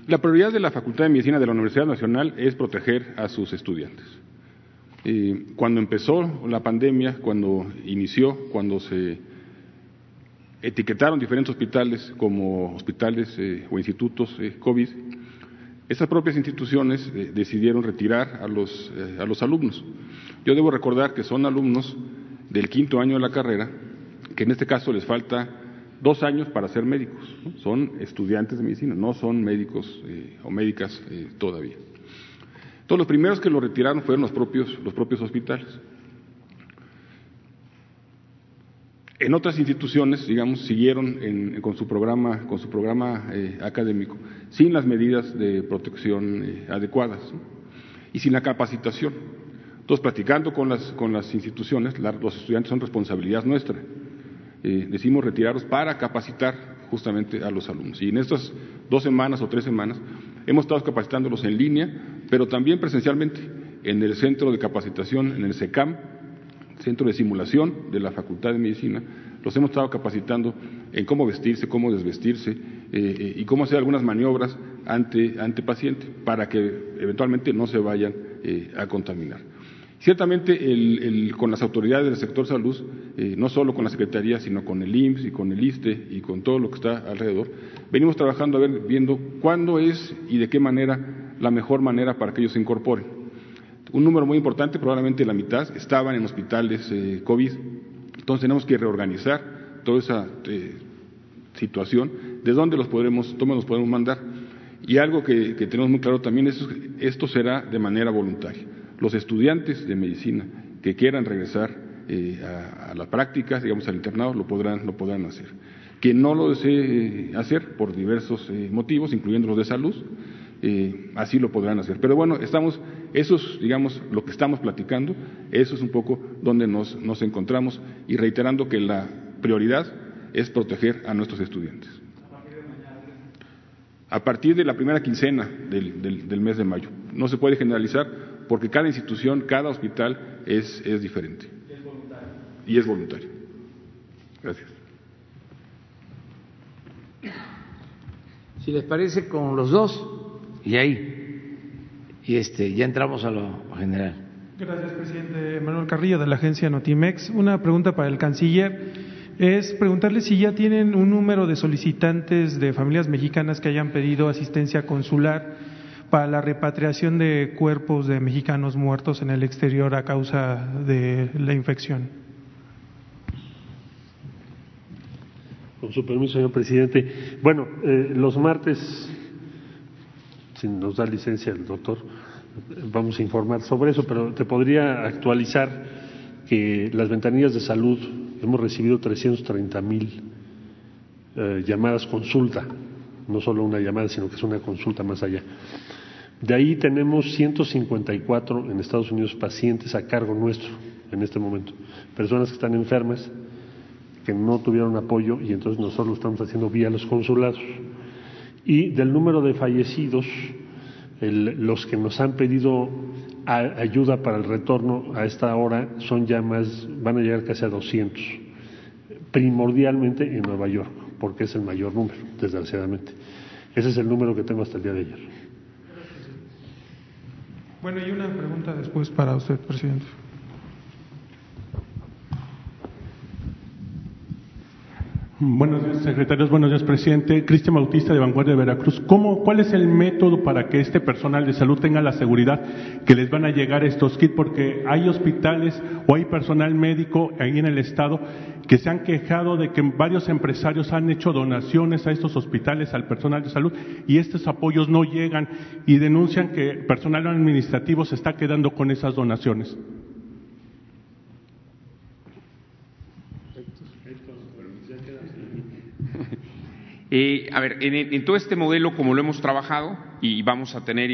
La prioridad de la Facultad de Medicina de la Universidad Nacional es proteger a sus estudiantes. cuando empezó la pandemia, cuando inició, cuando se etiquetaron diferentes hospitales como hospitales eh, o institutos eh, COVID, esas propias instituciones eh, decidieron retirar a los, a los alumnos. Yo debo recordar que son alumnos del quinto año de la carrera, que en este caso les falta dos años para ser médicos. Son estudiantes de medicina, no son médicos o médicas todavía. Entonces, los primeros que lo retiraron fueron los propios, los propios hospitales. En otras instituciones, digamos, siguieron con su programa, con su programa eh, académico, sin las medidas de protección eh, adecuadas y sin la capacitación. Entonces, platicando con las, con las instituciones, los estudiantes son responsabilidad nuestra. Eh, decimos retirarlos para capacitar justamente a los alumnos. Y en estas dos semanas o tres semanas hemos estado capacitándolos en línea, pero también presencialmente en el centro de capacitación, en el SECAM, centro de simulación de la Facultad de Medicina, los hemos estado capacitando en cómo vestirse, cómo desvestirse eh, eh, y cómo hacer algunas maniobras ante, ante paciente para que eventualmente no se vayan eh, a contaminar. Ciertamente, el, con las autoridades del sector salud, no solo con la Secretaría, sino con el IMSS y con el ISTE y con todo lo que está alrededor, venimos trabajando a ver, viendo cuándo es y de qué manera la mejor manera para que ellos se incorporen. Un número muy importante, probablemente la mitad, estaban en hospitales eh, COVID. Entonces tenemos que reorganizar toda esa eh, situación, de dónde los podremos, dónde los podemos mandar. Y algo que, tenemos muy claro también es esto será de manera voluntaria. Los estudiantes de medicina que quieran regresar eh, a, la práctica, digamos al internado, lo podrán, lo podrán hacer. Quien no lo desee hacer por diversos motivos, incluyendo los de salud, así lo podrán hacer. Pero bueno, estamos, eso es, digamos, lo que estamos platicando, eso es un poco donde nos, encontramos y reiterando que la prioridad es proteger a nuestros estudiantes. A partir de la primera quincena del, del, mes de mayo. No se puede generalizar porque cada institución, cada hospital es, es diferente. Y es voluntario. Y es voluntario. Gracias. Si les parece, con los dos y ahí y este ya entramos a lo general. Gracias, presidente Manuel Carrillo de la agencia Notimex. Una pregunta para el canciller es preguntarle si ya tienen un número de solicitantes de familias mexicanas que hayan pedido asistencia consular para la repatriación de cuerpos de mexicanos muertos en el exterior a causa de la infección. Con su permiso, señor presidente. Bueno, eh, los martes si nos da licencia el doctor, vamos a informar sobre eso, pero te podría actualizar que las ventanillas de salud hemos recibido 330 mil eh, llamadas consulta, no solo una llamada, sino que es una consulta más allá. De ahí tenemos 154 en Estados Unidos pacientes a cargo nuestro en este momento, personas que están enfermas, que no tuvieron apoyo y entonces nosotros lo estamos haciendo vía los consulados. Y del número de fallecidos, los que nos han pedido ayuda para el retorno a esta hora son ya más, van a llegar casi a 200, primordialmente en Nueva York, porque es el mayor número, desgraciadamente. Ese es el número que tengo hasta el día de ayer. Bueno, y una pregunta después para usted, presidente. Buenos días, secretarios. Buenos días, presidente. Cristian Bautista de Vanguardia de Veracruz. ¿Cómo, ¿Cuál es el método para que este personal de salud tenga la seguridad que les van a llegar estos kits? Porque hay hospitales o hay personal médico ahí en el Estado que se han quejado de que varios empresarios han hecho donaciones a estos hospitales, al personal de salud, y estos apoyos no llegan y denuncian que personal administrativo se está quedando con esas donaciones. Eh, a ver, en, todo este modelo, como lo hemos trabajado, y vamos a tener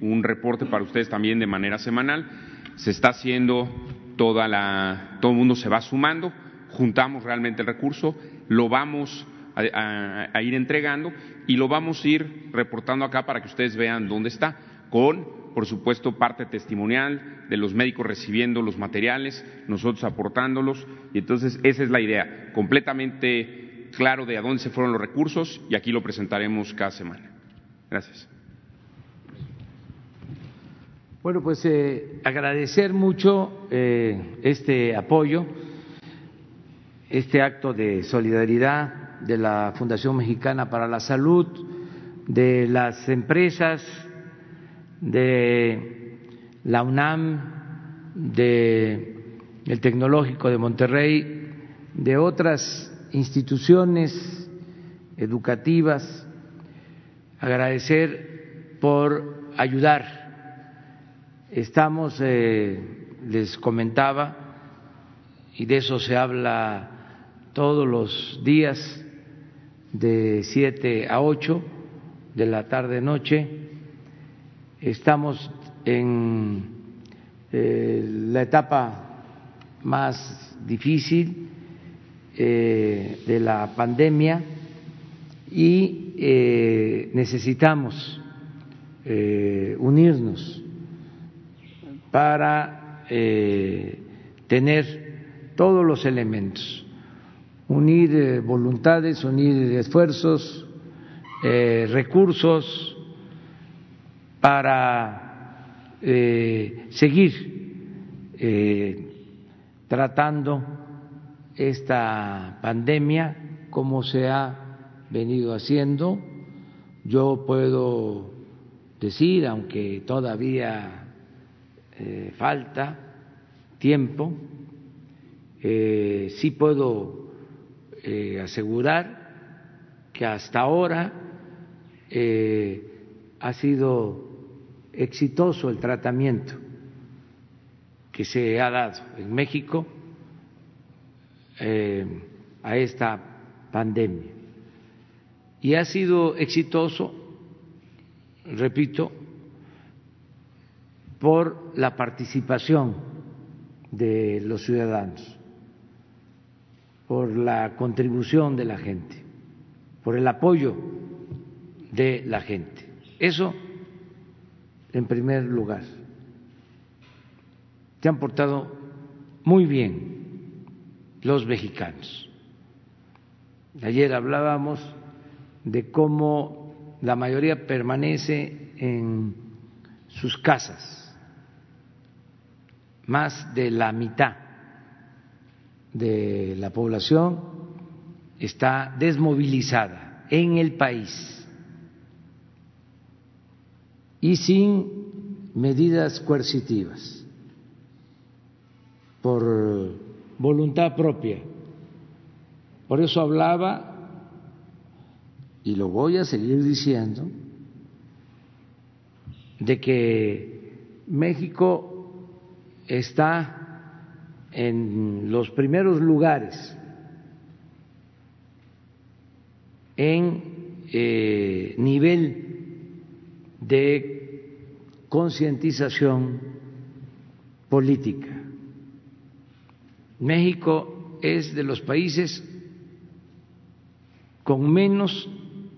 un reporte para ustedes también de manera semanal, se está haciendo toda la, todo el mundo se va sumando, juntamos realmente el recurso, lo vamos a, ir entregando y lo vamos a ir reportando acá para que ustedes vean dónde está, con, por supuesto, parte testimonial de los médicos recibiendo los materiales, nosotros aportándolos, y entonces esa es la idea, completamente claro de a dónde se fueron los recursos y aquí lo presentaremos cada semana. Gracias. Bueno, pues eh, agradecer mucho eh, este apoyo, este acto de solidaridad de la Fundación Mexicana para la Salud, de las empresas, de la UNAM, de el Tecnológico de Monterrey, de otras instituciones educativas, agradecer por ayudar. Estamos, eh, les comentaba, y de eso se habla todos los días de 7 a 8 de la tarde-noche, estamos en eh, la etapa más difícil eh, de la pandemia y necesitamos unirnos para eh, tener todos los elementos, unir eh, voluntades, unir esfuerzos, eh, recursos para seguir tratando esta pandemia como se ha venido haciendo. Yo puedo decir, aunque todavía eh, falta tiempo, eh, sí puedo eh, asegurar que hasta ahora ha sido exitoso el tratamiento que se ha dado en México a esta pandemia. Y ha sido exitoso, repito, por la participación de los ciudadanos, por la contribución de la gente, por el apoyo de la gente. Eso en primer lugar. Se han portado muy bien los mexicanos. Ayer hablábamos de cómo la mayoría permanece en sus casas más de la mitad de la población está desmovilizada en el país y sin medidas coercitivas, por voluntad propia. Por eso hablaba, y lo voy a seguir diciendo, de que México está en los primeros lugares en eh, nivel de concientización política. México es de los países con menos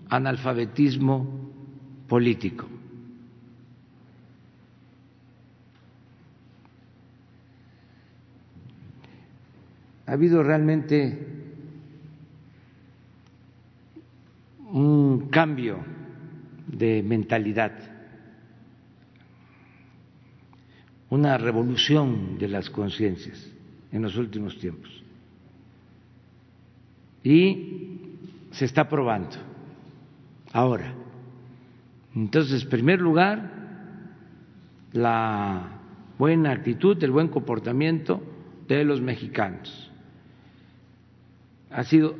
analfabetismo político. ha habido realmente un cambio de mentalidad, una revolución de las conciencias en los últimos tiempos. Y se está probando ahora. Entonces, en primer lugar, la buena actitud, el buen comportamiento de los mexicanos ha sido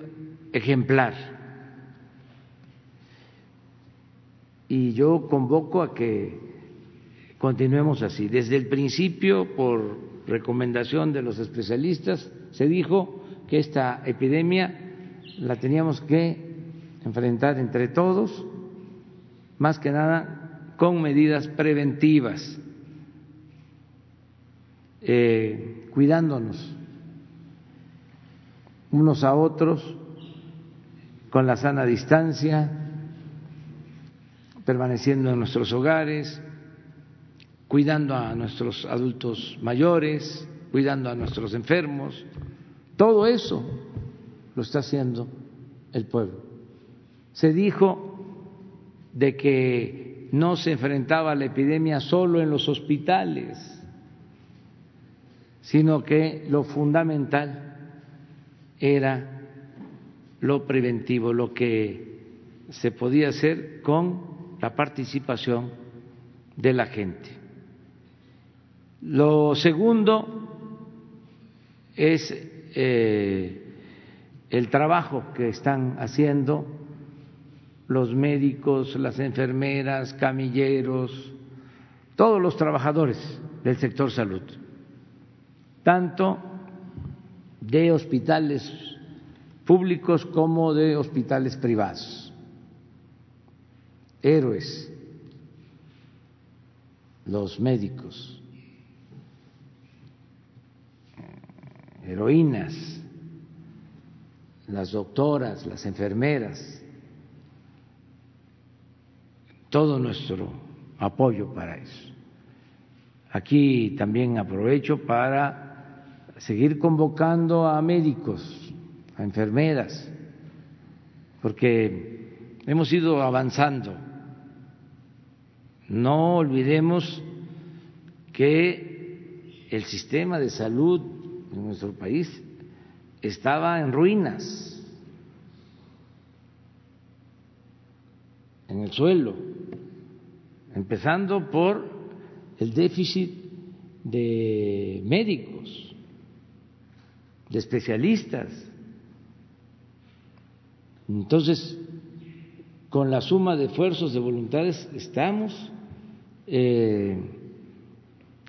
ejemplar. Y yo convoco a que continuemos así. Desde el principio, por recomendación de los especialistas, se dijo que esta epidemia la teníamos que enfrentar entre todos, más que nada con medidas preventivas. eh, cuidándonos unos a otros con la sana distancia, permaneciendo en nuestros hogares, cuidando a nuestros adultos mayores, cuidando a nuestros enfermos. Todo eso lo está haciendo el pueblo. Se dijo de que no se enfrentaba la epidemia solo en los hospitales, sino que lo fundamental era lo preventivo, lo que se podía hacer con la participación de la gente. Lo segundo es eh, el trabajo que están haciendo los médicos, las enfermeras, camilleros, todos los trabajadores del sector salud, tanto de hospitales públicos como de hospitales privados. Héroes, los médicos, heroínas, las doctoras, las enfermeras, todo nuestro apoyo para eso. Aquí también aprovecho para seguir convocando a médicos, a enfermeras, porque hemos ido avanzando. No olvidemos que el sistema de salud en nuestro país estaba en ruinas, en el suelo, empezando por el déficit de médicos, de especialistas. Entonces, con la suma de esfuerzos de voluntades estamos eh,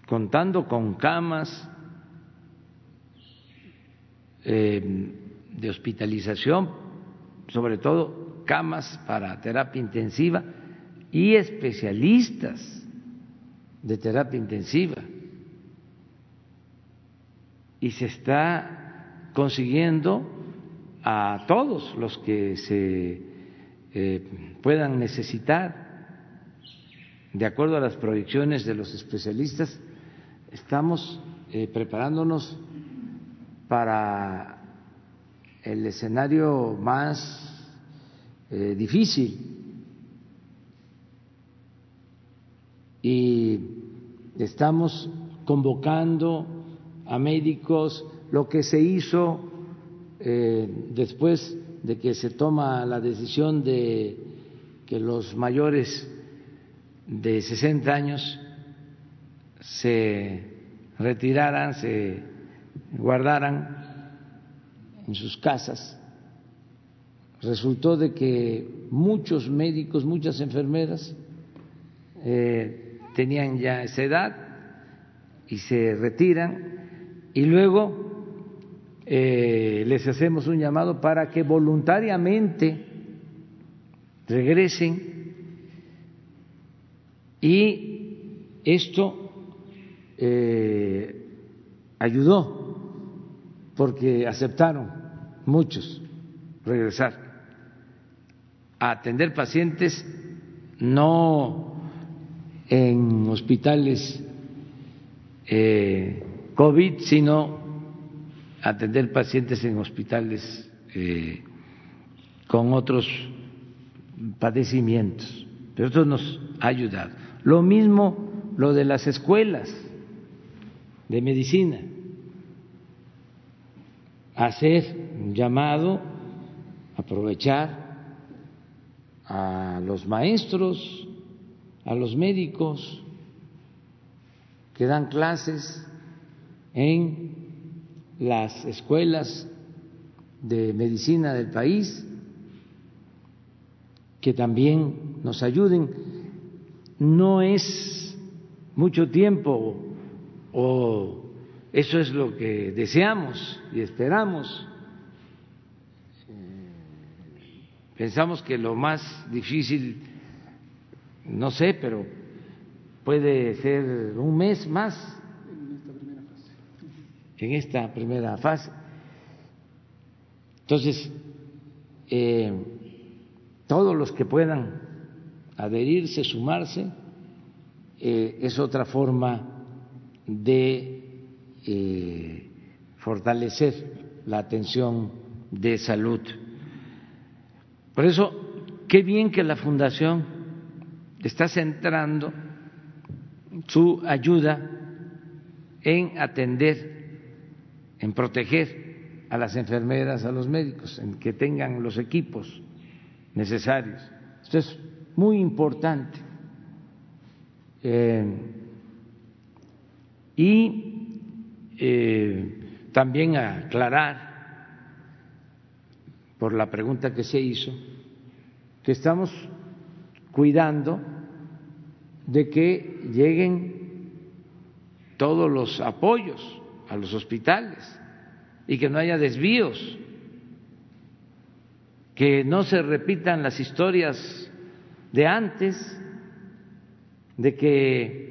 contando con camas, eh, de hospitalización, sobre todo camas para terapia intensiva y especialistas de terapia intensiva. Y se está consiguiendo a todos los que se eh, puedan necesitar, de acuerdo a las proyecciones de los especialistas, estamos eh, preparándonos para el escenario más eh, difícil. Y estamos convocando a médicos. Lo que se hizo eh, después de que se toma la decisión de que los mayores de 60 años se retiraran, se guardaran en sus casas, resultó de que muchos médicos, muchas enfermeras eh, tenían ya esa edad y se retiran y luego eh, les hacemos un llamado para que voluntariamente regresen y esto eh, ayudó porque aceptaron muchos regresar a atender pacientes no en hospitales eh, COVID, sino atender pacientes en hospitales eh, con otros padecimientos. Pero esto nos ha ayudado. Lo mismo lo de las escuelas de medicina hacer un llamado, aprovechar a los maestros, a los médicos que dan clases en las escuelas de medicina del país, que también nos ayuden. No es mucho tiempo o eso es lo que deseamos y esperamos. Pensamos que lo más difícil, no sé, pero puede ser un mes más en esta primera fase. Entonces, eh, todos los que puedan adherirse, sumarse, eh, es otra forma de eh, fortalecer la atención de salud. Por eso, qué bien que la Fundación está centrando su ayuda en atender, en proteger a las enfermeras, a los médicos, en que tengan los equipos necesarios. Esto es muy importante. Eh, y eh, también aclarar, por la pregunta que se hizo, que estamos cuidando de que lleguen todos los apoyos a los hospitales y que no haya desvíos, que no se repitan las historias de antes, de que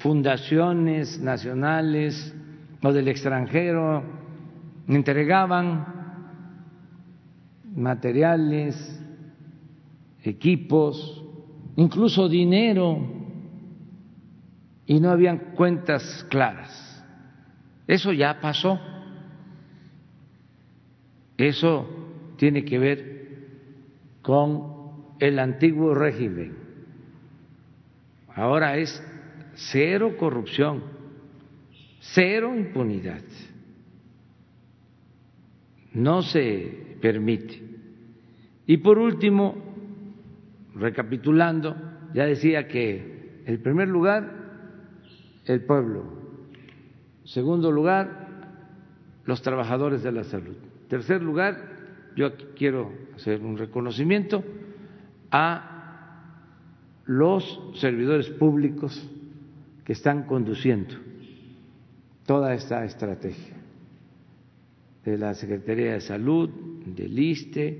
fundaciones nacionales o del extranjero entregaban materiales, equipos, incluso dinero, y no habían cuentas claras. Eso ya pasó. Eso tiene que ver con el antiguo régimen. Ahora es cero corrupción, cero impunidad. No se permite. Y por último, recapitulando, ya decía que el primer lugar, el pueblo. Segundo lugar, los trabajadores de la salud. Tercer lugar, yo quiero hacer un reconocimiento a los servidores públicos que están conduciendo toda esta estrategia de la Secretaría de Salud, del ISTE,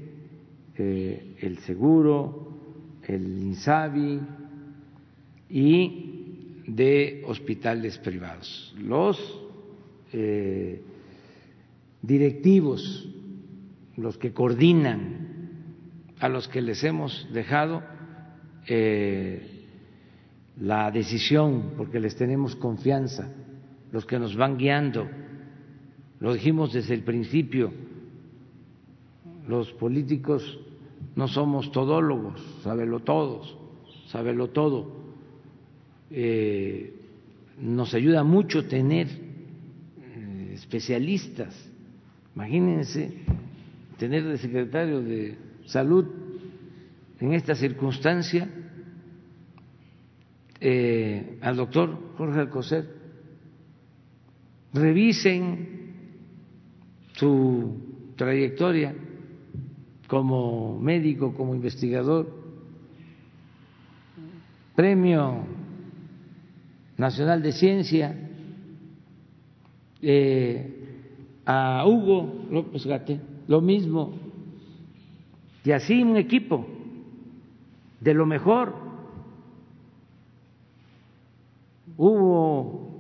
eh, el Seguro, el INSABI y de hospitales privados. Los eh, directivos, los que coordinan, a los que les hemos dejado eh, la decisión, porque les tenemos confianza, los que nos van guiando, lo dijimos desde el principio, los políticos no somos todólogos, sábelo todos, sábelo todo. Eh, nos ayuda mucho tener eh, especialistas. Imagínense tener de secretario de salud en esta circunstancia eh, al doctor Jorge Alcocer. Revisen su trayectoria como médico, como investigador, Premio Nacional de Ciencia, eh, a Hugo López Gate, lo mismo, y así un equipo de lo mejor. Hubo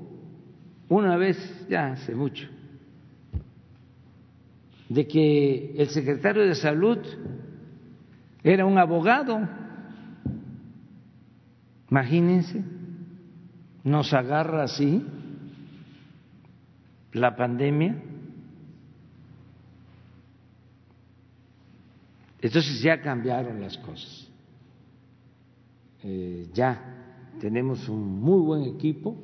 una vez, ya hace mucho, de que el secretario de salud era un abogado. Imagínense, nos agarra así la pandemia. Entonces ya cambiaron las cosas. Eh, ya tenemos un muy buen equipo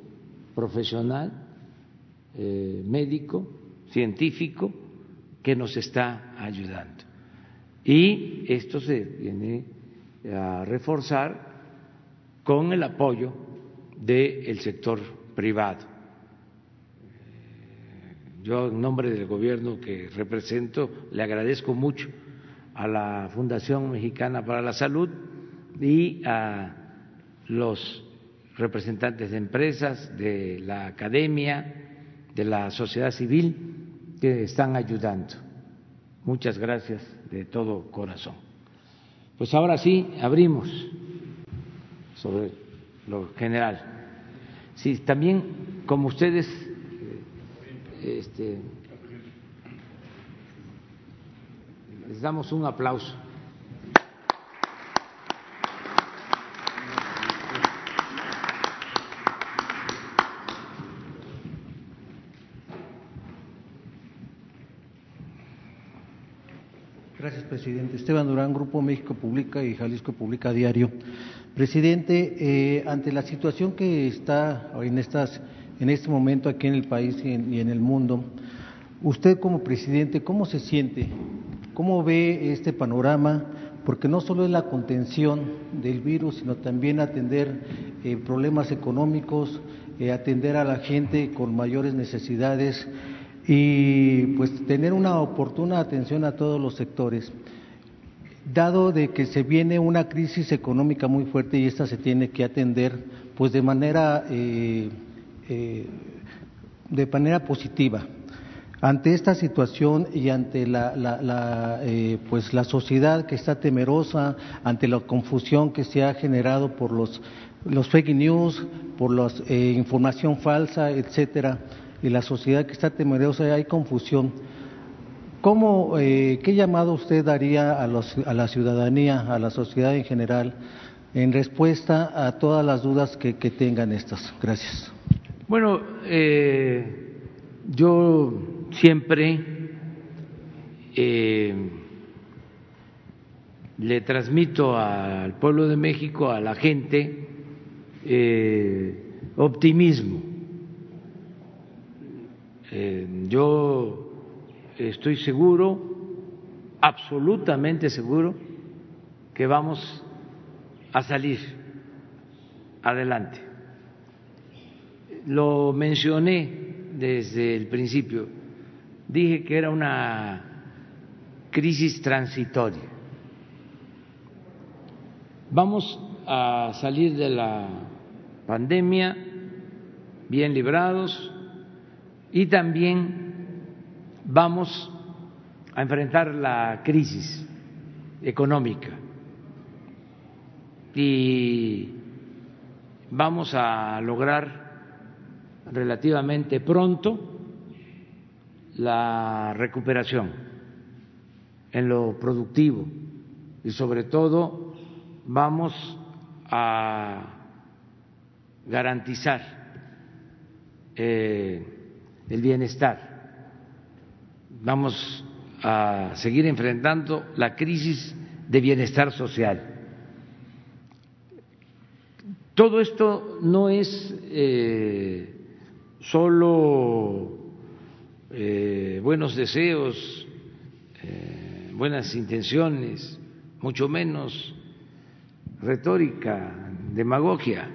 profesional, eh, médico, científico, que nos está ayudando. Y esto se viene a reforzar con el apoyo del sector privado. Yo, en nombre del gobierno que represento, le agradezco mucho a la Fundación Mexicana para la Salud y a los representantes de empresas, de la academia, de la sociedad civil, que están ayudando. Muchas gracias de todo corazón. Pues ahora sí, abrimos sobre lo general. Sí, también como ustedes este, les damos un aplauso. Gracias, presidente. Esteban Durán, Grupo México Publica y Jalisco Publica Diario. Presidente, eh, ante la situación que está en, estas, en este momento aquí en el país y en, el mundo, usted como presidente, ¿cómo se siente? ¿Cómo ve este panorama? Porque no solo es la contención del virus, sino también atender eh, problemas económicos, eh, atender a la gente con mayores necesidades y pues tener una oportuna atención a todos los sectores. Dado de que se viene una crisis económica muy fuerte y esta se tiene que atender pues de manera eh, eh, de manera positiva. Ante esta situación y ante la, la, eh, pues la sociedad que está temerosa, ante la confusión que se ha generado por los, los fake news, por la información falsa, etcétera, y la sociedad que está temerosa, hay confusión. ¿Cómo, eh, ¿Qué llamado usted daría a, los, a, la ciudadanía, a la sociedad en general, en respuesta a todas las dudas que, que tengan estas? Gracias. Bueno, eh, yo siempre eh, le transmito al pueblo de México, a la gente, optimismo eh, yo estoy seguro, absolutamente seguro, que vamos a salir adelante. Lo mencioné desde el principio, dije que era una crisis transitoria. Vamos a salir de la pandemia bien librados, y también vamos a enfrentar la crisis económica. Y vamos a lograr relativamente pronto la recuperación en lo productivo. Y sobre todo vamos a garantizar eh, el bienestar. Vamos a seguir enfrentando la crisis de bienestar social. Todo esto no es eh, solo eh, buenos deseos, eh, buenas intenciones, mucho menos retórica, demagogia.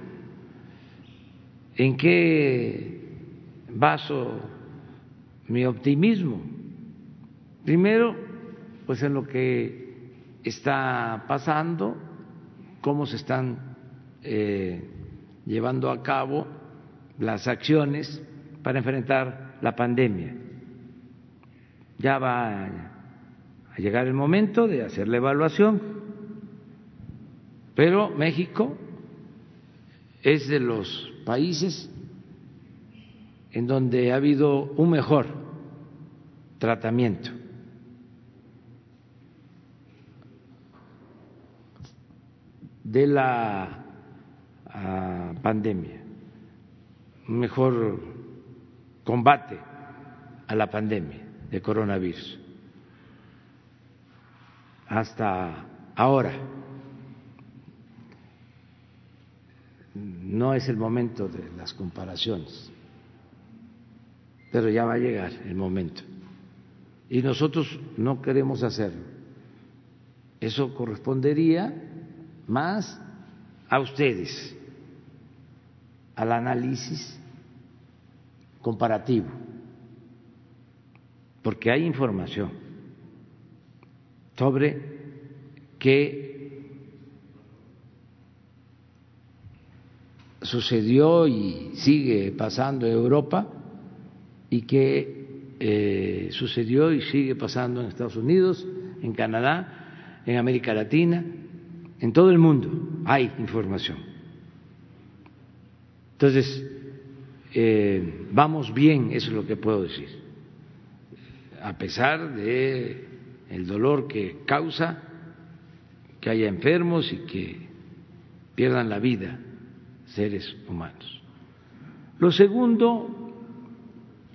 ¿En qué baso mi optimismo. Primero, pues en lo que está pasando, cómo se están eh, llevando a cabo las acciones para enfrentar la pandemia. Ya va a llegar el momento de hacer la evaluación, pero México es de los países en donde ha habido un mejor tratamiento. de la ah, pandemia, un mejor combate a la pandemia de coronavirus. Hasta ahora no es el momento de las comparaciones pero ya va a llegar el momento. Y nosotros no queremos hacerlo. Eso correspondería más a ustedes, al análisis comparativo, porque hay información sobre qué sucedió y sigue pasando en Europa y que eh, sucedió y sigue pasando en Estados Unidos, en Canadá, en América Latina, en todo el mundo hay información. Entonces, eh, vamos bien, eso es lo que puedo decir. a pesar de el dolor que causa que haya enfermos y que pierdan la vida seres humanos. Lo segundo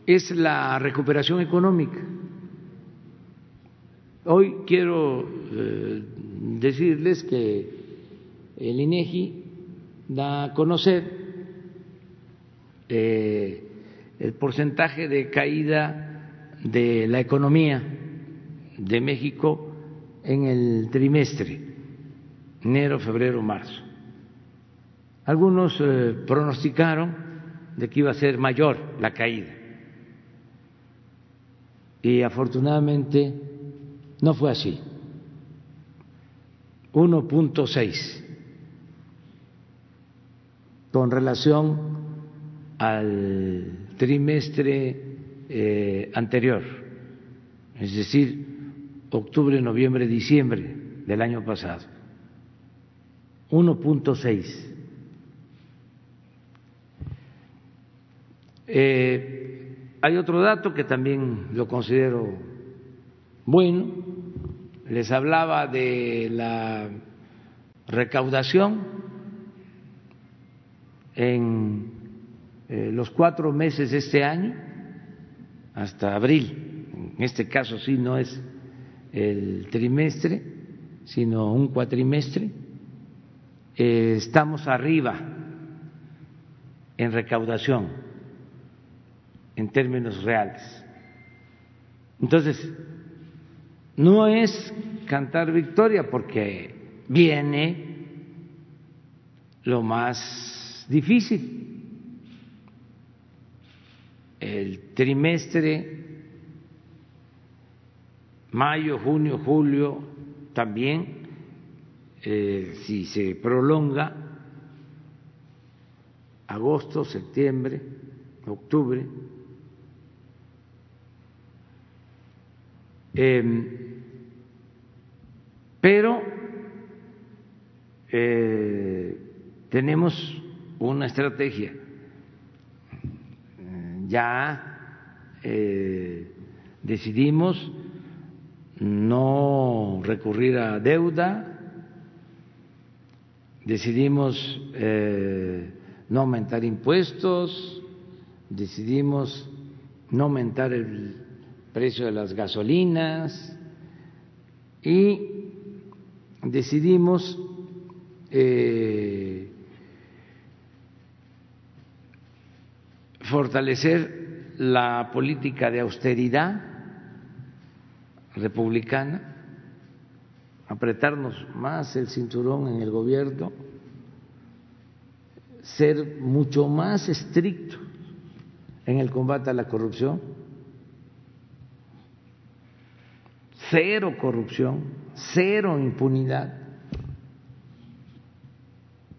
es la recuperación económica. Hoy quiero eh, decirles que el INEGI da a conocer eh, el porcentaje de caída de la economía de México en el trimestre, enero, febrero, marzo. Algunos eh, pronosticaron de que iba a ser mayor la caída y afortunadamente no fue así. 1.6 con relación al trimestre eh, anterior, es decir, octubre, noviembre, diciembre del año pasado. 1.6. Eh, hay otro dato que también lo considero bueno. Les hablaba de la recaudación en eh, los cuatro meses de este año, hasta abril, en este caso sí no es el trimestre, sino un cuatrimestre, eh, estamos arriba en recaudación en términos reales. Entonces, no es cantar victoria porque viene lo más difícil. El trimestre, mayo, junio, julio, también, eh, si se prolonga, agosto, septiembre, octubre, Em, pero eh, tenemos una estrategia. Ya eh, decidimos no recurrir a deuda, decidimos eh, no aumentar impuestos, decidimos no aumentar el precio de las gasolinas. Y decidimos eh, fortalecer la política de austeridad republicana, apretarnos más el cinturón en el gobierno, ser mucho más estricto en el combate a la corrupción cero corrupción, cero impunidad.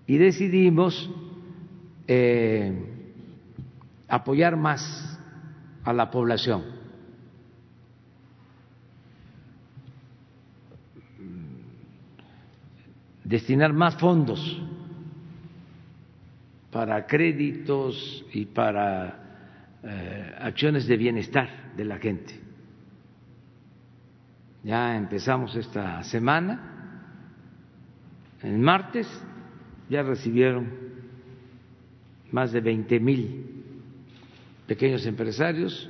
Y decidimos eh, apoyar más a la población. Destinar más fondos para créditos y para eh, acciones de bienestar de la gente. Ya empezamos esta semana. El martes ya recibieron más de 20 mil pequeños empresarios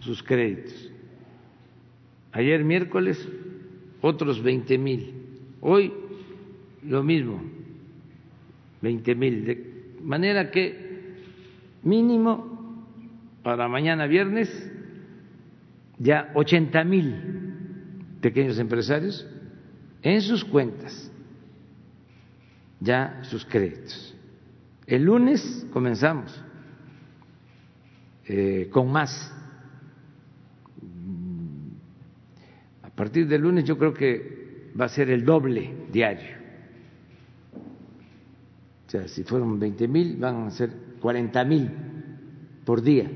sus créditos. Ayer miércoles otros 20 mil. Hoy lo mismo, 20 mil. De manera que mínimo para mañana viernes ya 80 mil pequeños empresarios en sus cuentas ya sus créditos. El lunes comenzamos eh, con más. A partir del lunes yo creo que va a ser el doble diario. O sea, si fueron 20 mil, van a ser 40 mil por día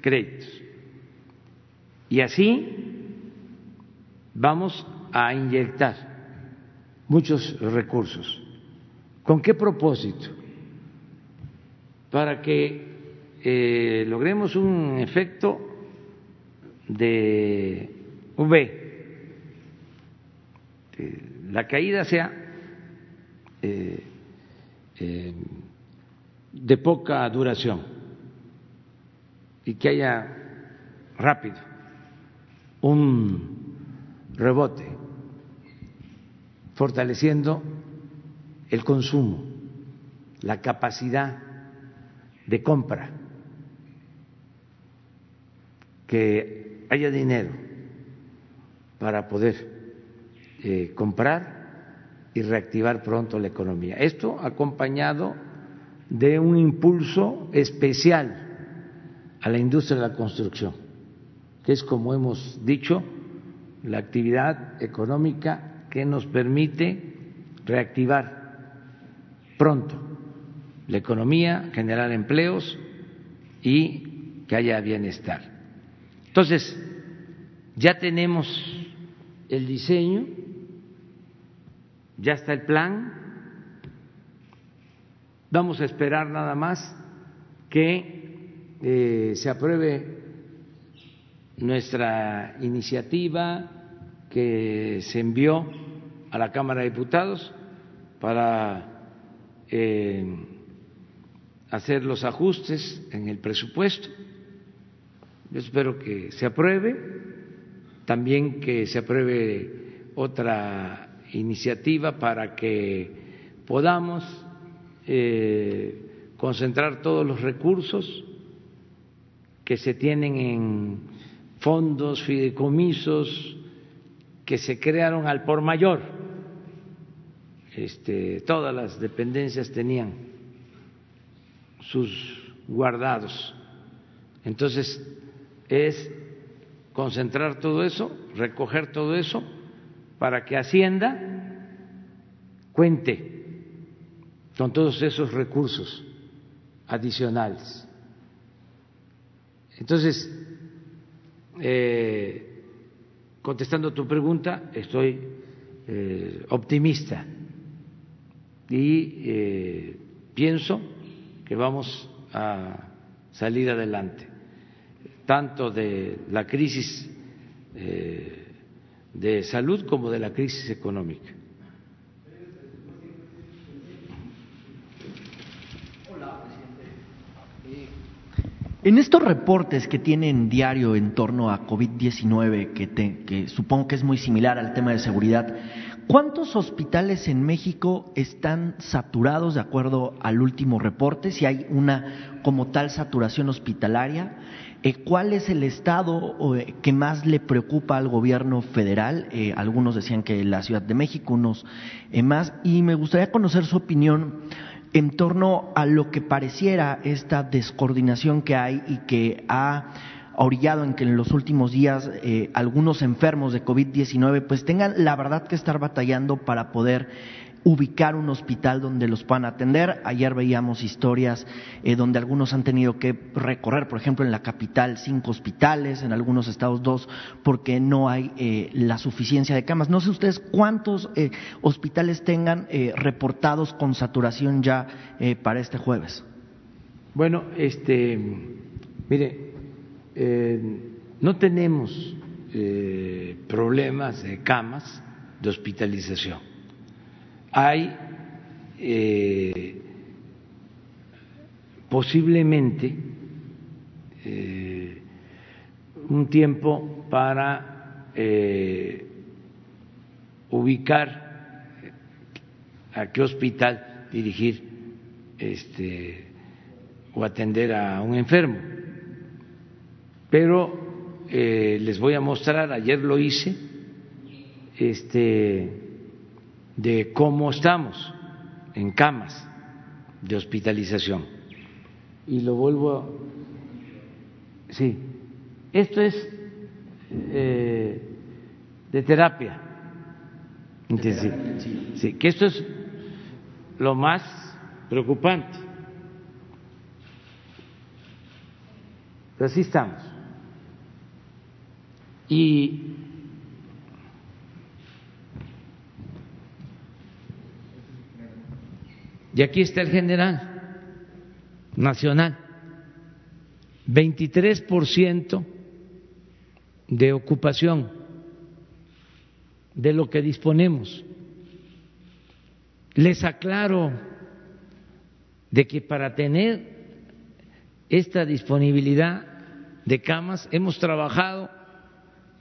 créditos. Y así vamos a inyectar muchos recursos. ¿Con qué propósito? Para que eh, logremos un efecto de V, la caída sea eh, eh, de poca duración y que haya rápido un rebote, fortaleciendo el consumo, la capacidad de compra, que haya dinero para poder eh, comprar y reactivar pronto la economía. Esto acompañado de un impulso especial a la industria de la construcción, que es, como hemos dicho, la actividad económica que nos permite reactivar pronto la economía, generar empleos y que haya bienestar. Entonces, ya tenemos el diseño ya está el plan, vamos a esperar nada más que eh, se apruebe nuestra iniciativa que se envió a la Cámara de Diputados para eh, hacer los ajustes en el presupuesto. Yo espero que se apruebe, también que se apruebe otra iniciativa para que podamos eh, concentrar todos los recursos que se tienen en fondos, fideicomisos que se crearon al por mayor. Este, todas las dependencias tenían sus guardados. Entonces, es concentrar todo eso, recoger todo eso para que Hacienda cuente con todos esos recursos adicionales. Entonces, eh, contestando tu pregunta, estoy eh, optimista y eh, pienso que vamos a salir adelante, tanto de la crisis de salud como de la crisis económica. En estos reportes que tienen diario en torno a COVID-19, que, que, supongo que es muy similar al tema de seguridad, ¿cuántos hospitales en México están saturados de acuerdo al último reporte? Si hay una como tal saturación hospitalaria. Eh, ¿Cuál es el estado eh, que más le preocupa al gobierno federal? Eh, algunos decían que la Ciudad de México, unos más. Y me gustaría conocer su opinión en torno a lo que pareciera esta descoordinación que hay y que ha orillado en que en los últimos días algunos enfermos de COVID-19 pues tengan la verdad que estar batallando para poder ubicar un hospital donde los puedan atender. Ayer veíamos historias eh, donde algunos han tenido que recorrer, por ejemplo, en la capital cinco hospitales, en algunos estados dos, porque no hay eh, la suficiencia de camas. No sé ustedes cuántos eh, hospitales tengan reportados con saturación ya para este jueves. Bueno, este, mire, no tenemos problemas de camas de hospitalización hay eh, posiblemente eh, un tiempo para eh, ubicar a qué hospital dirigir este, o atender a un enfermo. Pero les voy a mostrar, ayer lo hice, este, de cómo estamos en camas de hospitalización. Y lo vuelvo a... Sí, esto es eh, de terapia intensiva. Sí, que esto es lo más preocupante. Pero así estamos. Y Y aquí está el general nacional. 23% de ocupación de lo que disponemos. Les aclaro de que para tener esta disponibilidad de camas hemos trabajado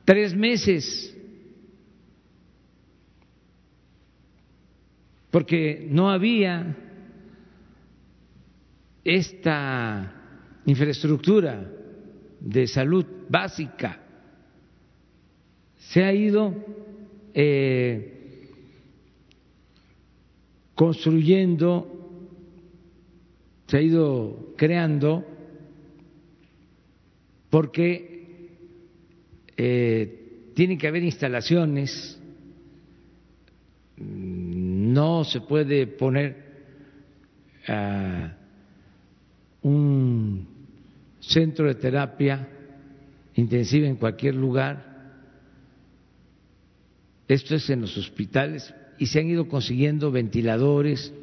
tres meses porque no había esta infraestructura de salud básica. Se ha ido eh, construyendo, se ha ido creando, porque eh, tiene que haber instalaciones, no se puede poner a un centro de terapia intensiva en cualquier lugar. Esto es en los hospitales y se han ido consiguiendo ventiladores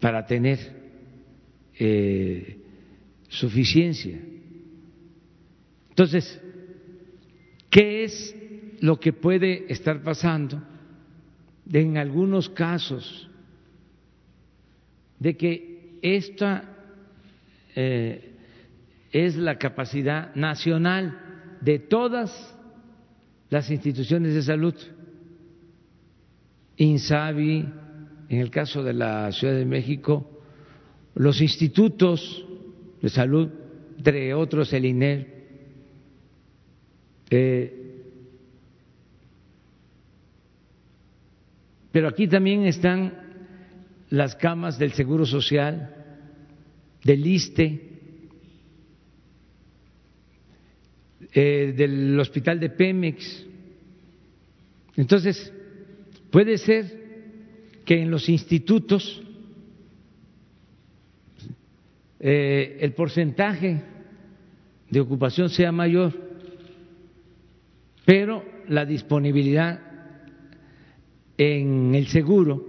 para tener eh, suficiencia. Entonces, ¿qué es lo que puede estar pasando? En algunos casos, de que esta eh, es la capacidad nacional de todas las instituciones de salud. INSABI, en el caso de la Ciudad de México, los institutos de salud, entre otros el INER, eh, pero aquí también están las camas del Seguro Social, del ISTE, Eh, del hospital de Pemex. Entonces, puede ser que en los institutos eh, el porcentaje de ocupación sea mayor, pero la disponibilidad en el seguro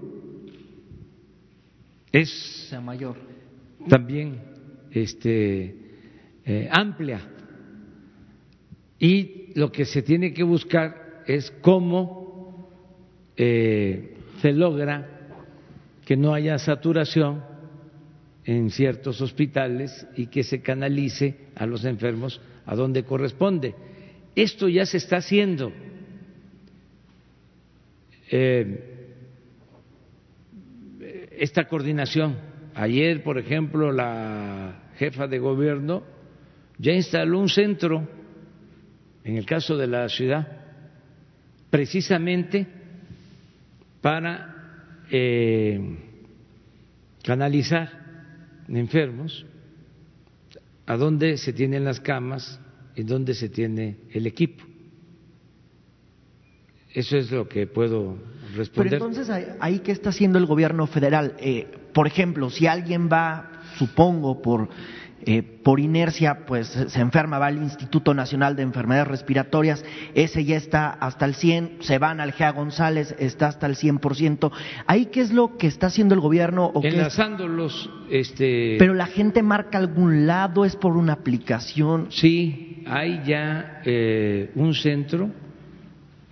es mayor. también este, eh, amplia. Y lo que se tiene que buscar es cómo eh, se logra que no haya saturación en ciertos hospitales y que se canalice a los enfermos a donde corresponde. Esto ya se está haciendo. Eh, esta coordinación. Ayer, por ejemplo, la jefa de gobierno ya instaló un centro en el caso de la ciudad, precisamente para eh, canalizar enfermos a dónde se tienen las camas y dónde se tiene el equipo. Eso es lo que puedo responder. Pero entonces, ¿ahí qué está haciendo el gobierno federal? Eh, por ejemplo, si alguien va, supongo, por eh, por inercia pues se enferma, va al Instituto Nacional de Enfermedades Respiratorias, ese ya está hasta el 100, se van al GEA González, está hasta el 100%. ¿Ahí qué es lo que está haciendo el gobierno? ¿o Enlazándolos. Este... Pero la gente marca algún lado, es por una aplicación. Sí, hay ya eh, un centro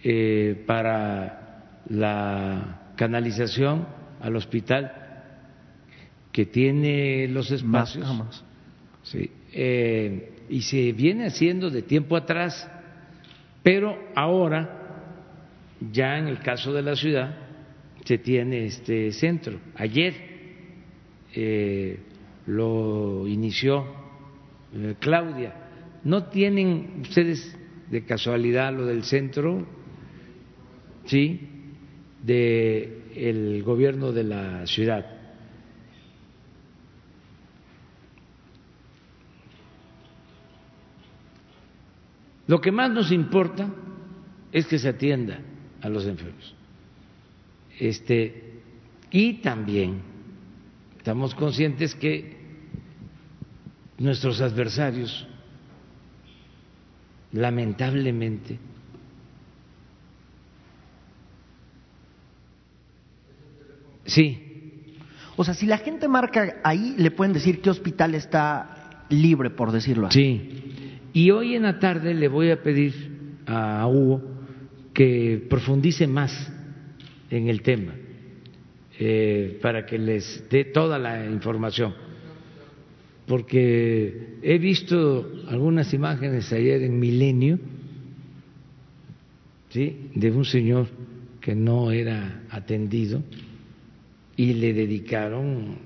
eh, para la canalización al hospital que tiene los espacios. Sí, eh, y se viene haciendo de tiempo atrás, pero ahora, ya en el caso de la ciudad, se tiene este centro. Ayer eh, lo inició eh, Claudia. ¿No tienen ustedes de casualidad lo del centro? Sí, de el gobierno de la ciudad. Lo que más nos importa es que se atienda a los enfermos. Este, y también estamos conscientes que nuestros adversarios, lamentablemente, sí. O sea, si la gente marca ahí, le pueden decir qué hospital está libre, por decirlo así. Sí Y hoy en la tarde le voy a pedir a Hugo que profundice más en el tema eh, para que les dé toda la información. Porque he visto algunas imágenes ayer en Milenio ¿sí? de un señor que no era atendido y le dedicaron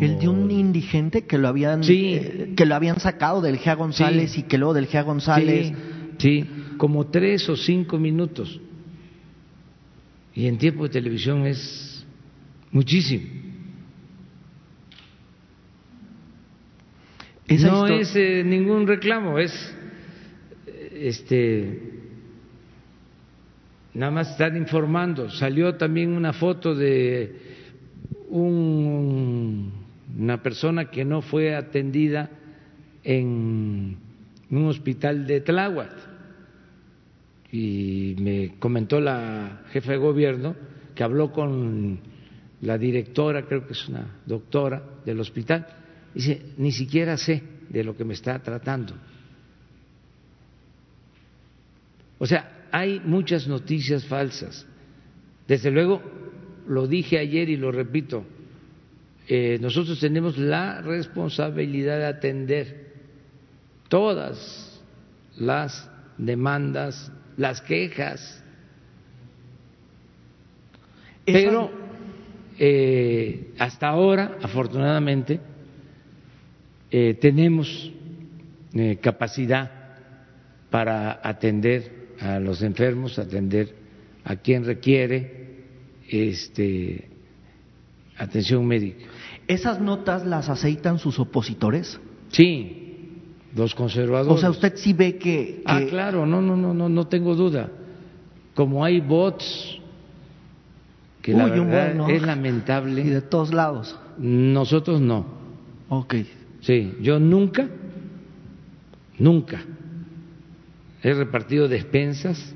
el de un indigente que lo habían eh, que lo habían sacado del Gea González y que luego del Gea González. Sí, como tres o cinco minutos. Y en tiempo de televisión es muchísimo. No es eh, ningún reclamo es este nada más están informando. Salió también una foto de un, una persona que no fue atendida en un hospital de Tláhuac. Y me comentó la jefa de gobierno que habló con la directora, creo que es una doctora del hospital, dice, ni siquiera sé de lo que me está tratando. O sea, hay muchas noticias falsas. Desde luego, lo dije ayer y lo repito, eh, nosotros tenemos la responsabilidad de atender todas las demandas, las quejas, pero eh, hasta ahora, afortunadamente, eh, tenemos capacidad para atender a los enfermos, atender a quien requiere este, atención médica. ¿Esas notas las aceitan sus opositores? Sí, los conservadores. O sea, usted sí ve que, Ah, claro, no, no, no, no, no tengo duda. Como hay bots, que la verdad es lamentable. Y de todos lados. Nosotros no. Ok. Sí, yo nunca, nunca he repartido despensas,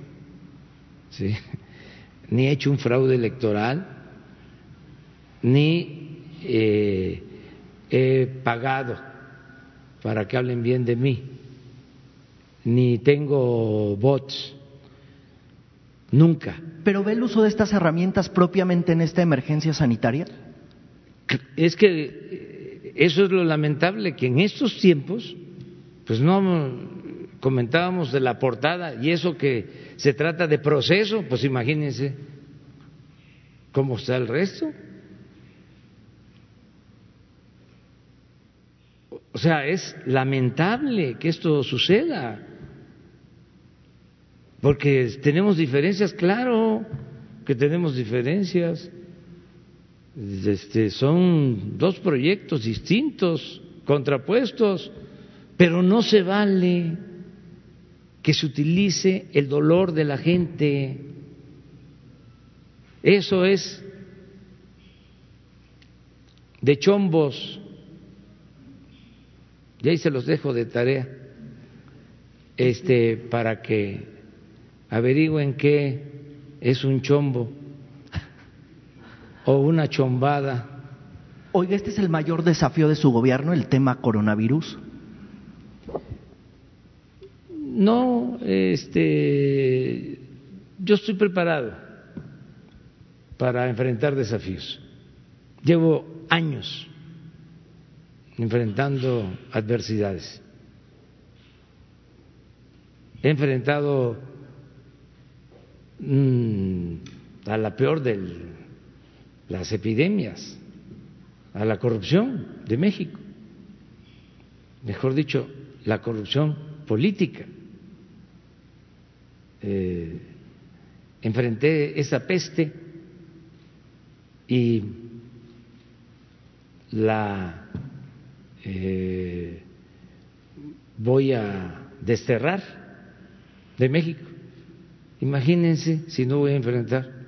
sí, ni he hecho un fraude electoral, ni eh, he pagado para que hablen bien de mí, ni tengo bots, nunca. ¿Pero ve el uso de estas herramientas propiamente en esta emergencia sanitaria? Es que eh, eso es lo lamentable, que en estos tiempos, pues no comentábamos de la portada y eso que se trata de proceso, pues imagínense cómo está el resto. O sea, es lamentable que esto suceda, porque tenemos diferencias, claro que tenemos diferencias. Este, son dos proyectos distintos, contrapuestos, pero no se vale que se utilice el dolor de la gente. Eso es de chombos. Y ahí se los dejo de tarea, este, para que averigüen qué es un chombo o una chombada. Oiga, este es el mayor desafío de su gobierno, el tema coronavirus. No, este, yo estoy preparado para enfrentar desafíos. Llevo años enfrentando adversidades. He enfrentado mm, a la peor de las epidemias, a la corrupción de México, mejor dicho, la corrupción política eh, enfrenté esa peste y la eh, voy a desterrar de México. Imagínense si no voy a enfrentar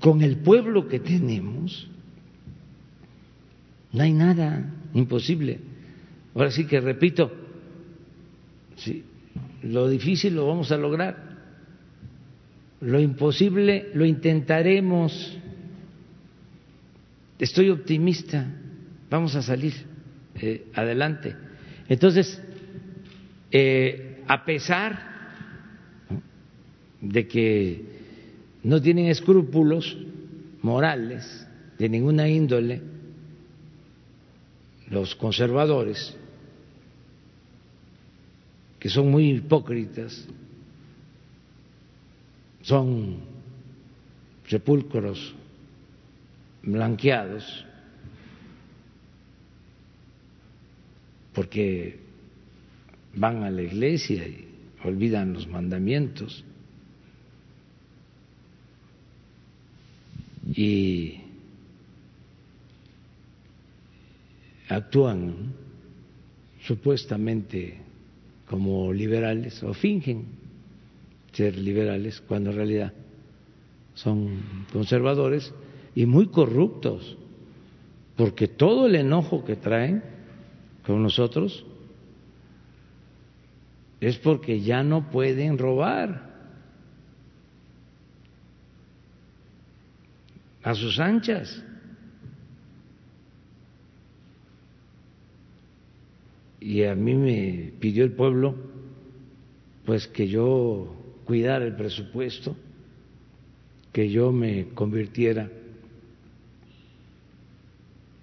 con el pueblo que tenemos. No hay nada imposible. Ahora sí que repito, sí, lo difícil lo vamos a lograr. Lo imposible lo intentaremos. Estoy optimista, vamos a salir eh, adelante. Entonces, eh, a pesar de que no tienen escrúpulos morales de ninguna índole, los conservadores, que son muy hipócritas, son sepulcros blanqueados, porque van a la iglesia y olvidan los mandamientos. Y actúan supuestamente como liberales o fingen ser liberales cuando en realidad son conservadores y muy corruptos, porque todo el enojo que traen con nosotros es porque ya no pueden robar a sus anchas. Y a mí me pidió el pueblo pues que yo cuidara el presupuesto, que yo me convirtiera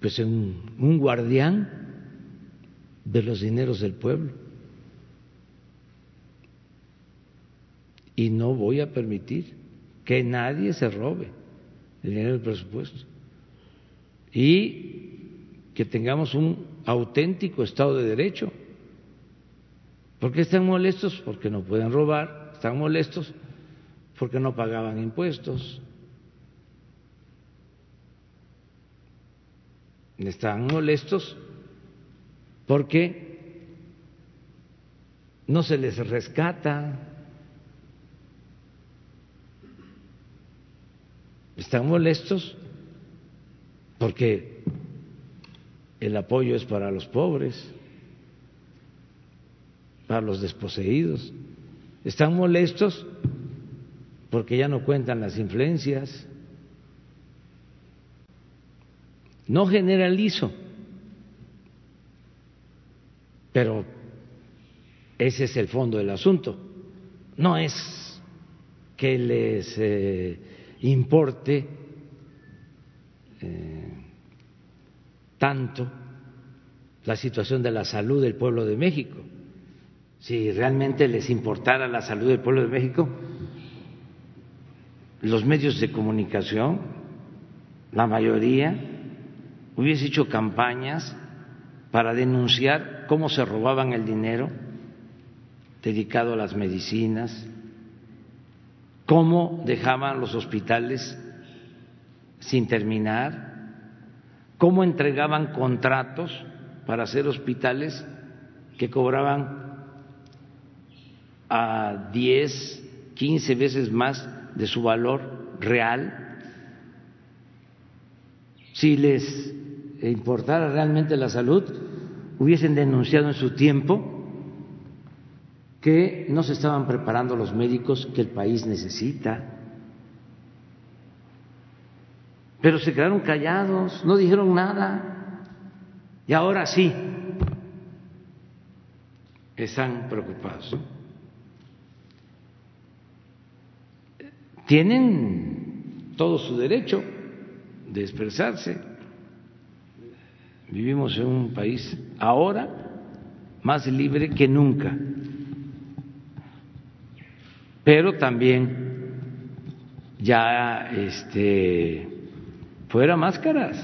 pues en un guardián de los dineros del pueblo. Y no voy a permitir que nadie se robe el dinero del presupuesto. Y que tengamos un auténtico Estado de Derecho. ¿Por qué están molestos? Porque no pueden robar, están molestos porque no pagaban impuestos, están molestos porque no se les rescata, están molestos porque el apoyo es para los pobres, para los desposeídos, están molestos porque ya no cuentan las influencias, No generalizo, pero ese es el fondo del asunto. No es que les eh, importe eh, tanto la situación de la salud del pueblo de México. Si realmente les importara la salud del pueblo de México, los medios de comunicación, la mayoría, hubiese hecho campañas para denunciar cómo se robaban el dinero dedicado a las medicinas, cómo dejaban los hospitales sin terminar, cómo entregaban contratos para hacer hospitales que cobraban a 10, 15 veces más de su valor real. Si les importara realmente la salud, hubiesen denunciado en su tiempo que no se estaban preparando los médicos que el país necesita. Pero se quedaron callados, no dijeron nada. Y ahora sí, están preocupados. Tienen todo su derecho de expresarse. Vivimos en un país ahora más libre que nunca, pero también ya este fuera máscaras,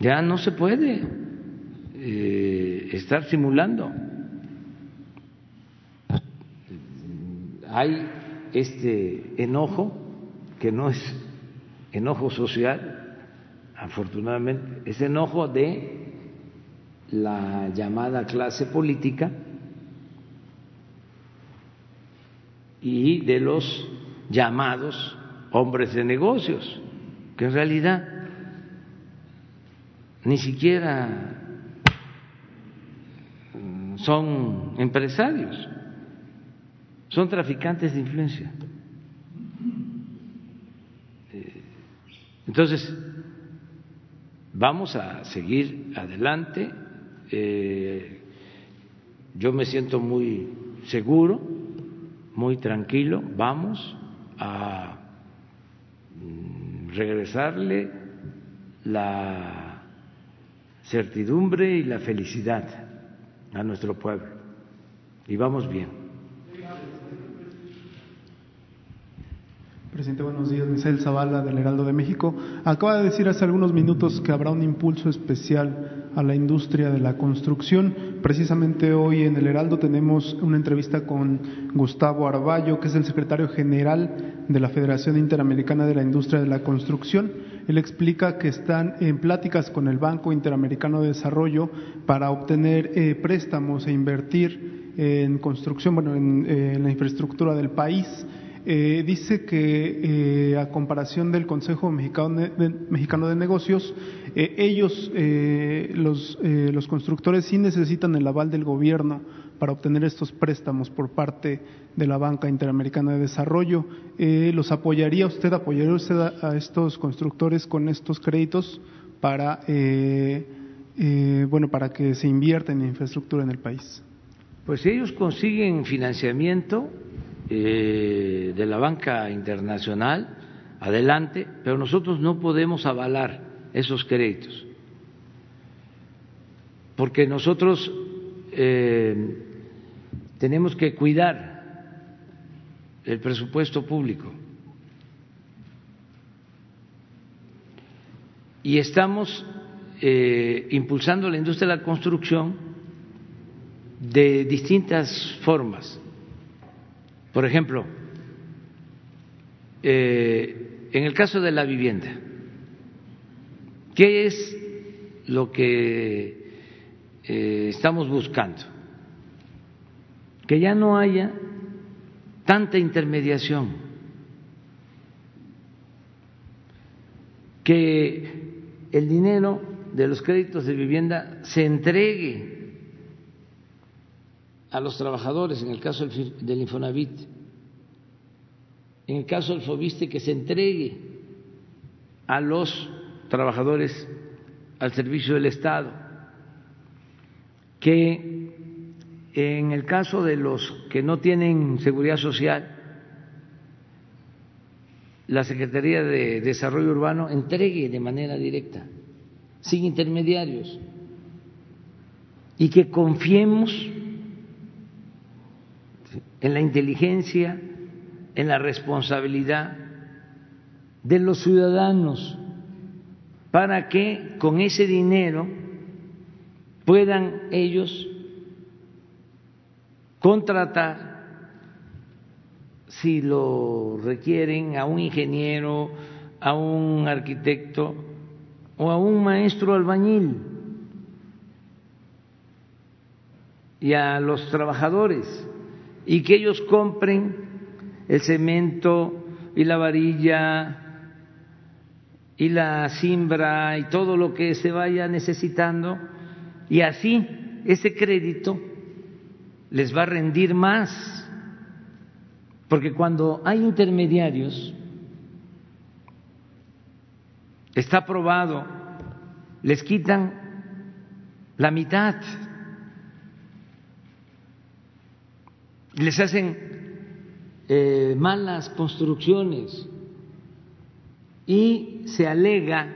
ya no se puede eh, estar simulando. Hay este enojo que no es enojo social, afortunadamente, ese enojo de la llamada clase política y de los llamados hombres de negocios, que en realidad ni siquiera son empresarios, son traficantes de influencia. Entonces, Vamos a seguir adelante eh, yo me siento muy seguro, muy tranquilo, vamos a mm, regresarle la certidumbre y la felicidad a nuestro pueblo. Y vamos bien. Presidente, buenos días. Misael Zavala, del Heraldo de México. Acaba de decir hace algunos minutos que habrá un impulso especial a la industria de la construcción. Precisamente hoy en el Heraldo tenemos una entrevista con Gustavo Arballo, que es el secretario general de la Federación Interamericana de la Industria de la Construcción. Él explica que están en pláticas con el Banco Interamericano de Desarrollo para obtener eh, préstamos e invertir en construcción, bueno, en, eh, en la infraestructura del país eh, dice que eh, a comparación del Consejo Mexicano de, Negocios, eh, ellos, los, los constructores, sí necesitan el aval del gobierno para obtener estos préstamos por parte de la Banca Interamericana de Desarrollo. ¿Los apoyaría usted, apoyaría usted a, a, estos constructores con estos créditos para, bueno, para que se invierta en infraestructura en el país? Pues si ellos consiguen financiamiento, eh, de la banca internacional, adelante, pero nosotros no podemos avalar esos créditos, porque nosotros eh, tenemos que cuidar el presupuesto público. Y estamos eh, impulsando la industria de la construcción de distintas formas por ejemplo, eh, en el caso de la vivienda, ¿qué es lo que eh, estamos buscando? Que ya no haya tanta intermediación, que el dinero de los créditos de vivienda se entregue a los trabajadores, en el caso del Infonavit, en el caso del Fobiste, que se entregue a los trabajadores al servicio del Estado, que en el caso de los que no tienen seguridad social, la Secretaría de Desarrollo Urbano entregue de manera directa, sin intermediarios, y que confiemos en la inteligencia, en la responsabilidad de los ciudadanos para que con ese dinero puedan ellos contratar, si lo requieren, a un ingeniero, a un arquitecto o a un maestro albañil y a los trabajadores y que ellos compren el cemento y la varilla y la simbra y todo lo que se vaya necesitando y así ese crédito les va a rendir más. Porque cuando hay intermediarios está probado les quitan la mitad les hacen eh, malas construcciones y se alega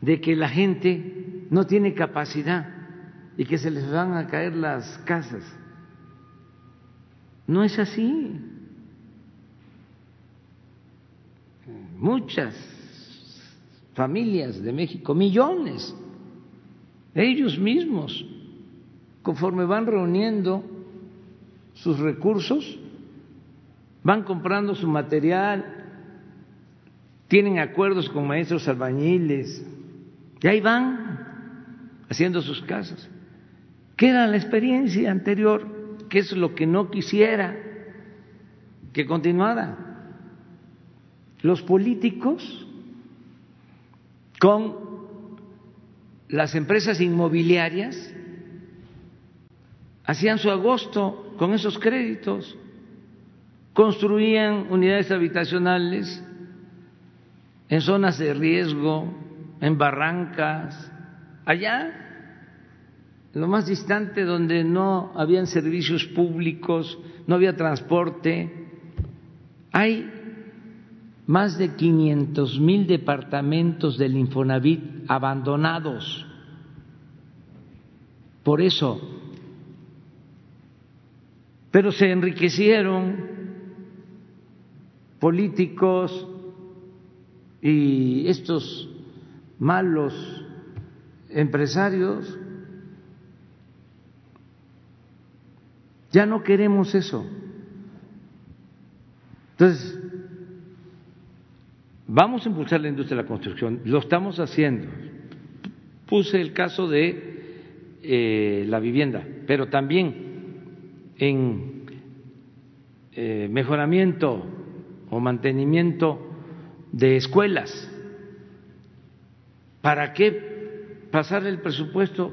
de que la gente no tiene capacidad y que se les van a caer las casas. No es así. Muchas familias de México, millones, ellos mismos, conforme van reuniendo sus recursos, van comprando su material, tienen acuerdos con maestros albañiles, y ahí van haciendo sus casas. Queda la experiencia anterior, que es lo que no quisiera que continuara. Los políticos con las empresas inmobiliarias hacían su agosto con esos créditos, construían unidades habitacionales en zonas de riesgo, en barrancas, allá, lo más distante donde no habían servicios públicos, no había transporte. Hay más de 500 mil departamentos del Infonavit abandonados. Por eso, pero se enriquecieron políticos y estos malos empresarios. Ya no queremos eso. Entonces, vamos a impulsar la industria de la construcción, lo estamos haciendo. Puse el caso de eh, la vivienda, pero también en eh, mejoramiento o mantenimiento de escuelas. ¿Para qué pasar el presupuesto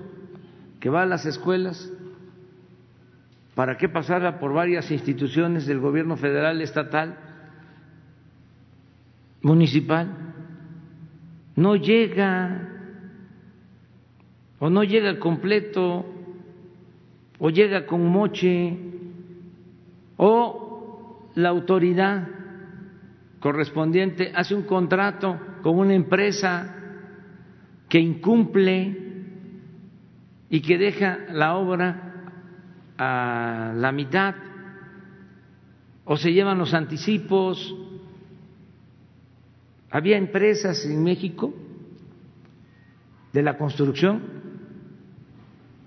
que va a las escuelas? ¿Para qué pasarla por varias instituciones del gobierno federal, estatal, municipal? No llega o no llega completo o llega con moche o la autoridad correspondiente hace un contrato con una empresa que incumple y que deja la obra a la mitad o se llevan los anticipos. Había empresas en México de la construcción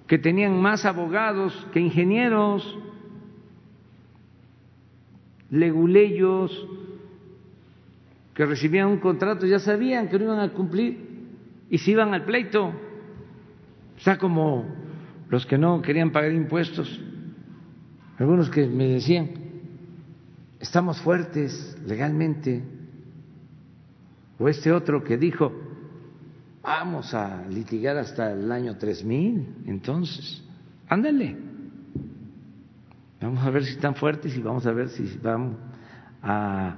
que tenían más abogados que ingenieros, leguleyos, que recibían un contrato, ya sabían que no iban a cumplir y se iban al pleito. O sea, como los que no querían pagar impuestos, algunos que me decían, estamos fuertes legalmente, o este otro que dijo, Vamos a litigar hasta el año 3000, entonces, ándale. Vamos a ver si están fuertes y vamos a ver si vamos a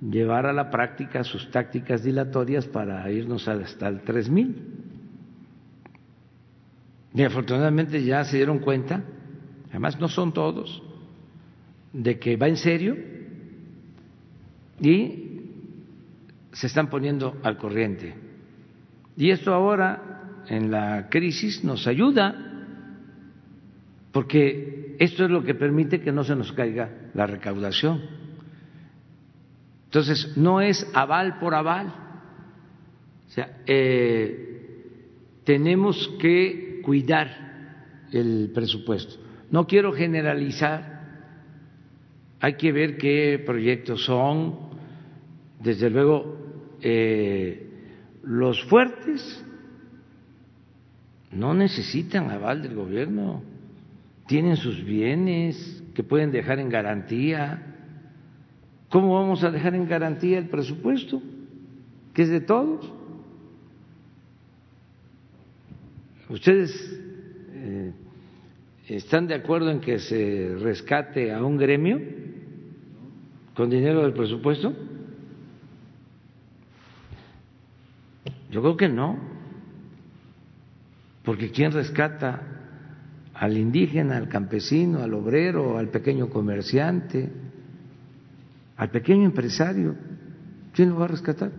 llevar a la práctica sus tácticas dilatorias para irnos hasta el 3000. Y afortunadamente ya se dieron cuenta, además no son todos, de que va en serio y se están poniendo al corriente. Y esto ahora, en la crisis, nos ayuda, porque esto es lo que permite que no se nos caiga la recaudación. Entonces, no es aval por aval. O sea, eh, tenemos que cuidar el presupuesto. No quiero generalizar, hay que ver qué proyectos son. Desde luego, eh, los fuertes no necesitan aval del gobierno, tienen sus bienes que pueden dejar en garantía. ¿Cómo vamos a dejar en garantía el presupuesto? Que es de todos. ¿Ustedes eh, están de acuerdo en que se rescate a un gremio con dinero del presupuesto? Yo creo que no, porque ¿quién rescata al indígena, al campesino, al obrero, al pequeño comerciante, al pequeño empresario? ¿Quién lo va a rescatar?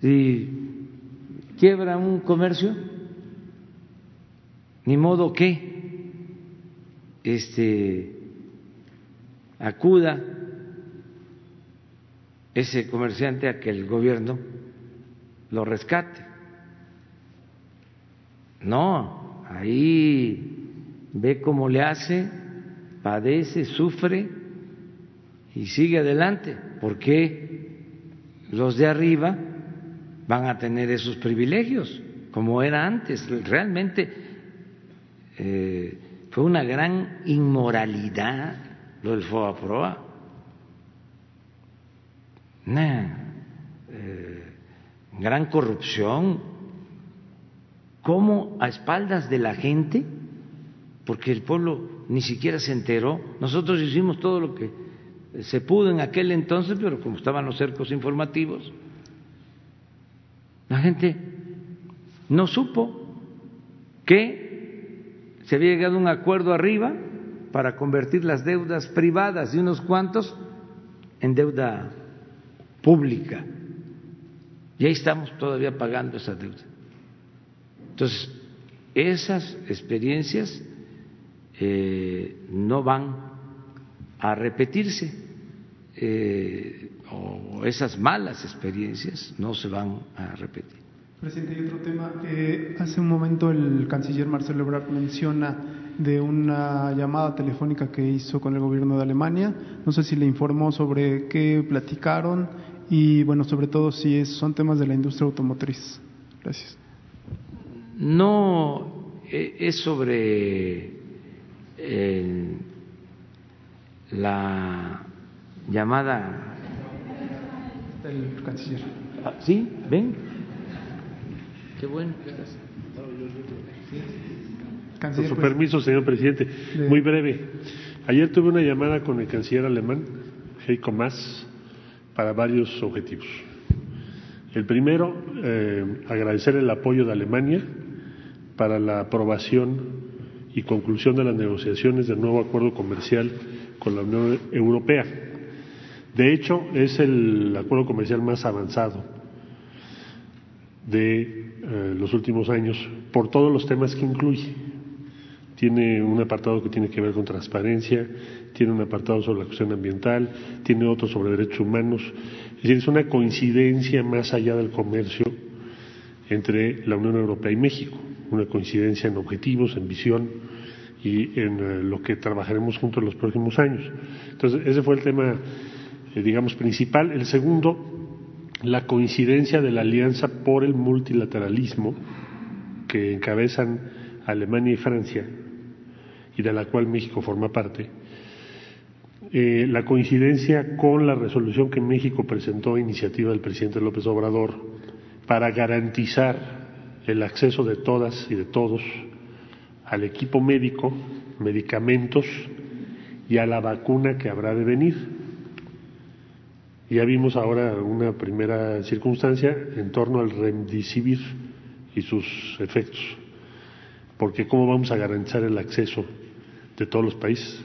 Si quiebra un comercio, ni modo que este acuda ese comerciante a que el gobierno lo rescate. No, ahí ve cómo le hace, padece, sufre y sigue adelante, porque los de arriba van a tener esos privilegios, como era antes. Realmente eh, fue una gran inmoralidad lo del FOA gran corrupción, cómo a espaldas de la gente, porque el pueblo ni siquiera se enteró, nosotros hicimos todo lo que se pudo en aquel entonces, pero como estaban los cercos informativos, la gente no supo que se había llegado a un acuerdo arriba para convertir las deudas privadas de unos cuantos en deuda pública. Y ahí estamos todavía pagando esa deuda. Entonces, esas experiencias eh, no van a repetirse eh, o esas malas experiencias no se van a repetir. Presidente, y otro tema. Eh, hace un momento el canciller Marcelo Ebrard menciona de una llamada telefónica que hizo con el gobierno de Alemania. No sé si le informó sobre qué platicaron y, bueno, sobre todo si es, son temas de la industria automotriz. Gracias. No eh, es sobre eh, la llamada. El canciller. Ah, ¿Sí? ¿Ven? Qué bueno. Con su permiso, señor presidente. Muy breve. Ayer tuve una llamada con el canciller alemán, Heiko Maas, para varios objetivos. El primero, eh, agradecer el apoyo de Alemania para la aprobación y conclusión de las negociaciones del nuevo acuerdo comercial con la Unión Europea. De hecho, es el acuerdo comercial más avanzado de eh, los últimos años por todos los temas que incluye. Tiene un apartado que tiene que ver con transparencia, tiene un apartado sobre la cuestión ambiental, tiene otro sobre derechos humanos. Es decir, es una coincidencia más allá del comercio entre la Unión Europea y México, una coincidencia en objetivos, en visión y en eh, lo que trabajaremos juntos en los próximos años. Entonces, ese fue el tema, eh, digamos, principal. El segundo, la coincidencia de la alianza por el multilateralismo que encabezan Alemania y Francia y de la cual México forma parte, eh, la coincidencia con la resolución que México presentó a iniciativa del presidente López Obrador para garantizar el acceso de todas y de todos al equipo médico, medicamentos y a la vacuna que habrá de venir. Ya vimos ahora una primera circunstancia en torno al remdesivir y sus efectos, porque cómo vamos a garantizar el acceso de todos los países.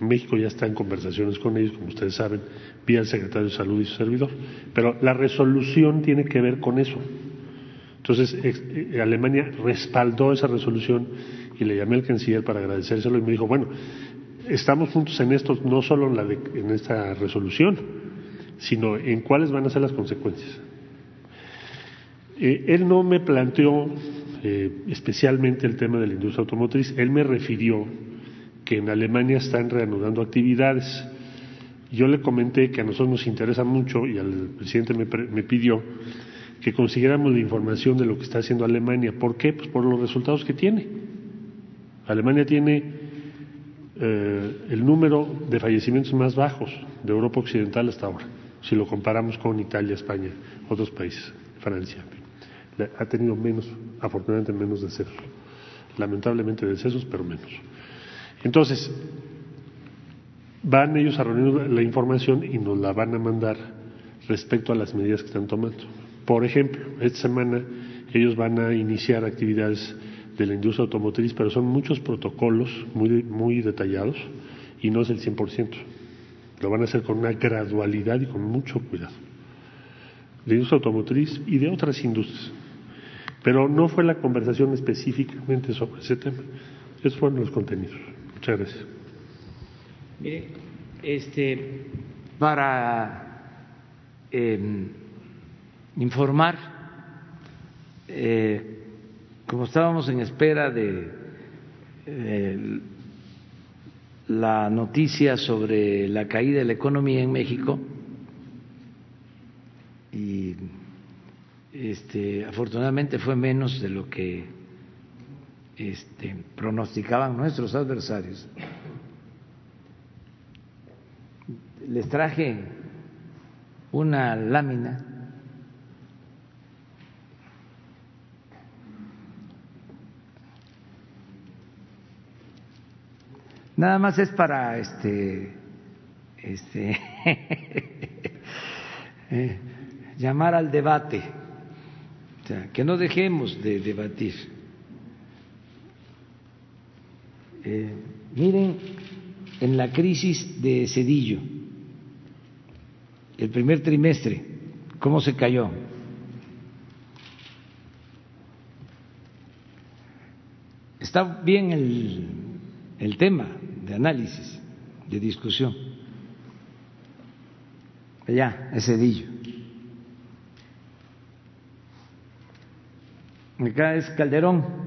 México ya está en conversaciones con ellos, como ustedes saben, vía el secretario de Salud y su servidor, pero la resolución tiene que ver con eso. Entonces, eh, Alemania respaldó esa resolución y le llamé al canciller para agradecérselo y me dijo, bueno, estamos juntos en esto, no solo en, la en esta resolución, sino en cuáles van a ser las consecuencias. Eh, él no me planteó eh, especialmente el tema de la industria automotriz, él me refirió que en Alemania están reanudando actividades. Yo le comenté que a nosotros nos interesa mucho y al presidente me, me pidió que consiguiéramos la información de lo que está haciendo Alemania. ¿Por qué? Pues por los resultados que tiene. Alemania tiene eh, el número de fallecimientos más bajos de Europa Occidental hasta ahora, si lo comparamos con Italia, España, otros países, Francia. Ha tenido menos, afortunadamente menos decesos. Lamentablemente decesos, pero menos. Entonces, van ellos a reunir la información y nos la van a mandar respecto a las medidas que están tomando. Por ejemplo, esta semana ellos van a iniciar actividades de la industria automotriz, pero son muchos protocolos muy, muy detallados y no es el 100%. Lo van a hacer con una gradualidad y con mucho cuidado. De industria automotriz y de otras industrias. Pero no fue la conversación específicamente sobre ese tema. Esos fueron los contenidos. Muchas gracias. Mire, este, para em, informar eh, como estábamos en espera de eh, la noticia sobre la caída de la economía en México, y este, afortunadamente fue menos de lo que este, pronosticaban nuestros adversarios. Les traje una lámina Nada más es para este, este eh, llamar al debate, o sea, que no dejemos de debatir. Eh, miren en la crisis de Cedillo, el primer trimestre, cómo se cayó. Está bien el, el tema de análisis, de discusión. Allá, ese Cedillo. Acá es Calderón.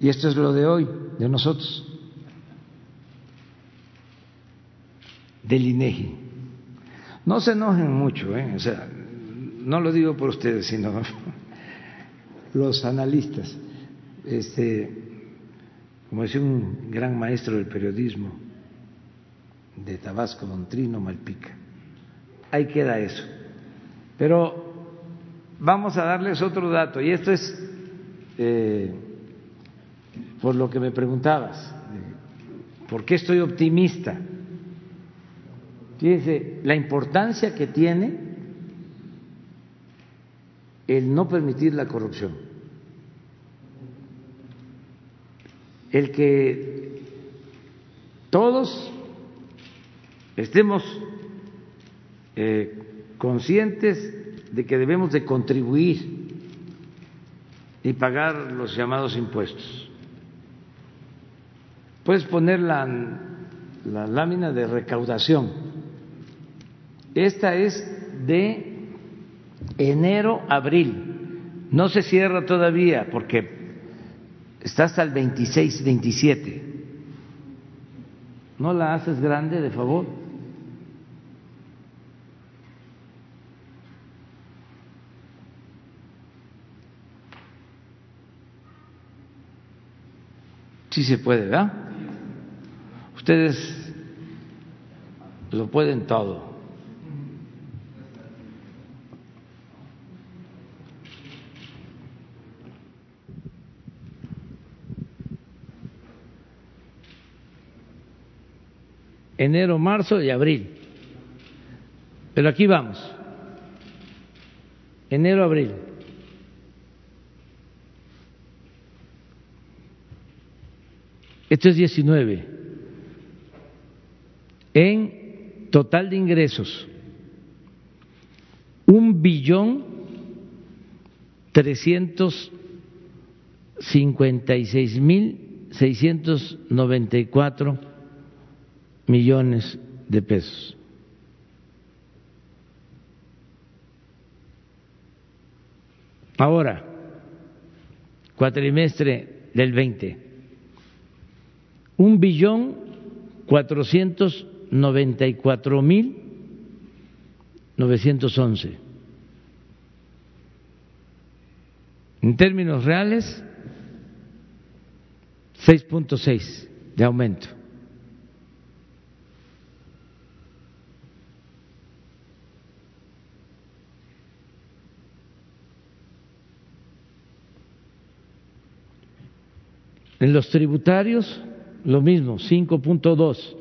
Y esto es lo de hoy, de nosotros, del INEGI. No se enojen mucho, ¿eh? o sea, no lo digo por ustedes, sino los analistas. Este, como decía un gran maestro del periodismo de Tabasco, don Trino Malpica, ahí queda eso. Pero vamos a darles otro dato, y esto es eh, por lo que me preguntabas, ¿por qué estoy optimista? Fíjense, la importancia que tiene el no permitir la corrupción, el que todos estemos eh, conscientes de que debemos de contribuir y pagar los llamados impuestos. Puedes poner la, la lámina de recaudación. Esta es de enero abril. No se cierra todavía porque está hasta el 26, 27. ¿No la haces grande, de favor? Sí se puede, ¿verdad? Ustedes lo pueden todo. Enero, marzo y abril. Pero aquí vamos. Enero, abril. Esto es 19. En total de ingresos, un billón trescientos cincuenta y seis mil seiscientos noventa y cuatro millones de pesos. Ahora, cuatrimestre del 20 un billón cuatrocientos noventa y cuatro mil novecientos once. En términos reales, 6.6 de aumento. En los tributarios, lo mismo, 5.2.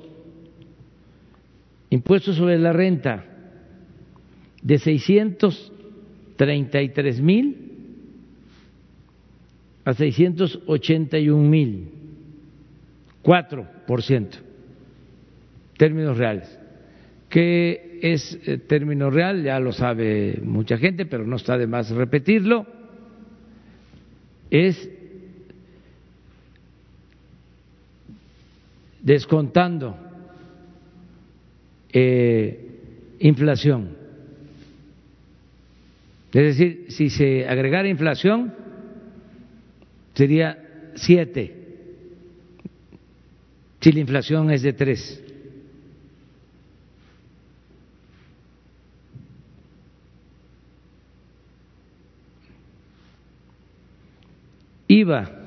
Impuestos sobre la renta de 633 mil a 681 mil, 4%, términos reales. ¿Qué es eh, término real? Ya lo sabe mucha gente, pero no está de más repetirlo. Es descontando eh, inflación. Es decir, si se agregara inflación, sería siete, si la inflación es de tres. IVA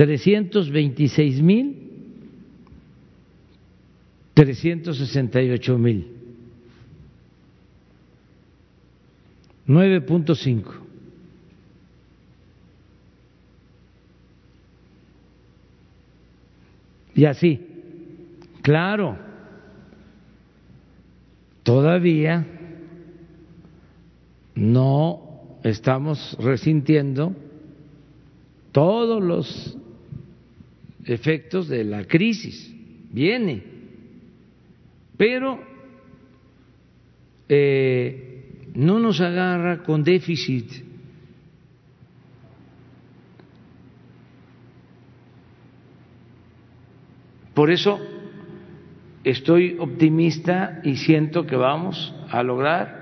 trescientos veintiséis mil trescientos sesenta y ocho mil. nueve punto cinco. Y así claro todavía no estamos resintiendo todos los efectos de la crisis. Viene, pero eh, no nos agarra con déficit. Por eso estoy optimista y siento que vamos a lograr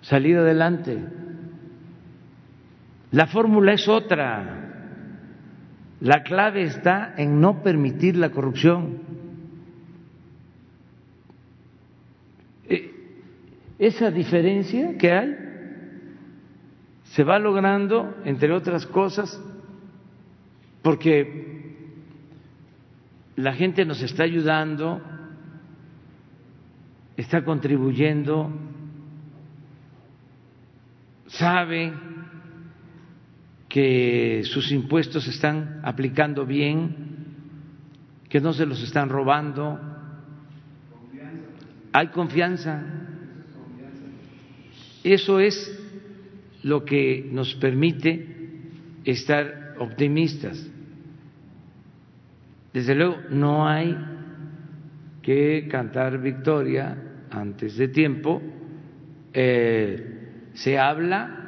salir adelante. La fórmula es otra. La clave está en no permitir la corrupción. Eh, esa diferencia que hay se va logrando, entre otras cosas, porque la gente nos está ayudando, está contribuyendo, sabe que sus impuestos se están aplicando bien, que no se los están robando. Hay confianza. Eso es lo que nos permite estar optimistas. Desde luego, no hay que cantar victoria antes de tiempo. Eh, se habla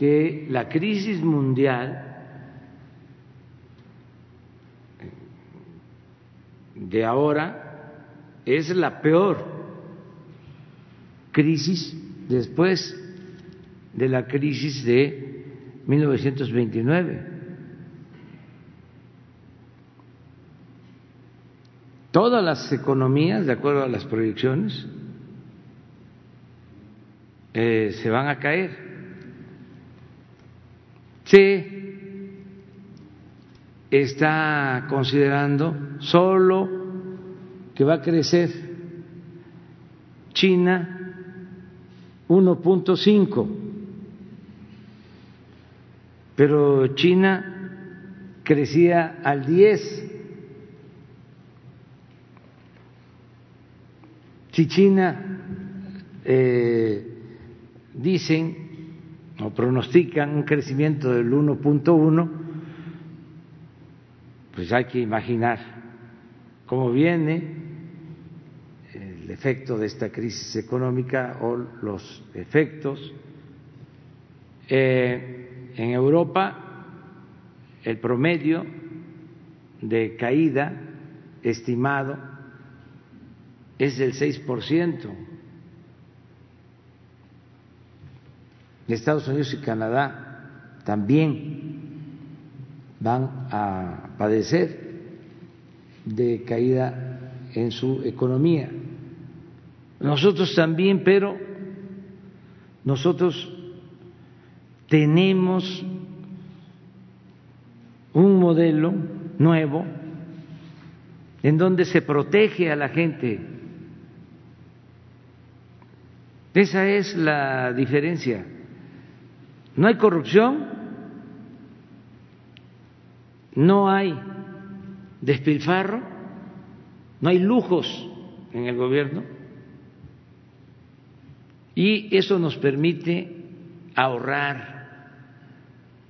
que la crisis mundial de ahora es la peor crisis después de la crisis de 1929. Todas las economías, de acuerdo a las proyecciones, eh, se van a caer. Se está considerando solo que va a crecer China 1.5, pero China crecía al 10 Si China eh, dicen o pronostican un crecimiento del 1.1, pues hay que imaginar cómo viene el efecto de esta crisis económica o los efectos. Eh, en Europa, el promedio de caída estimado es del 6%. Estados Unidos y Canadá también van a padecer de caída en su economía. Nosotros también, pero nosotros tenemos un modelo nuevo en donde se protege a la gente esa es la diferencia. No hay corrupción, no hay despilfarro, no hay lujos en el gobierno y eso nos permite ahorrar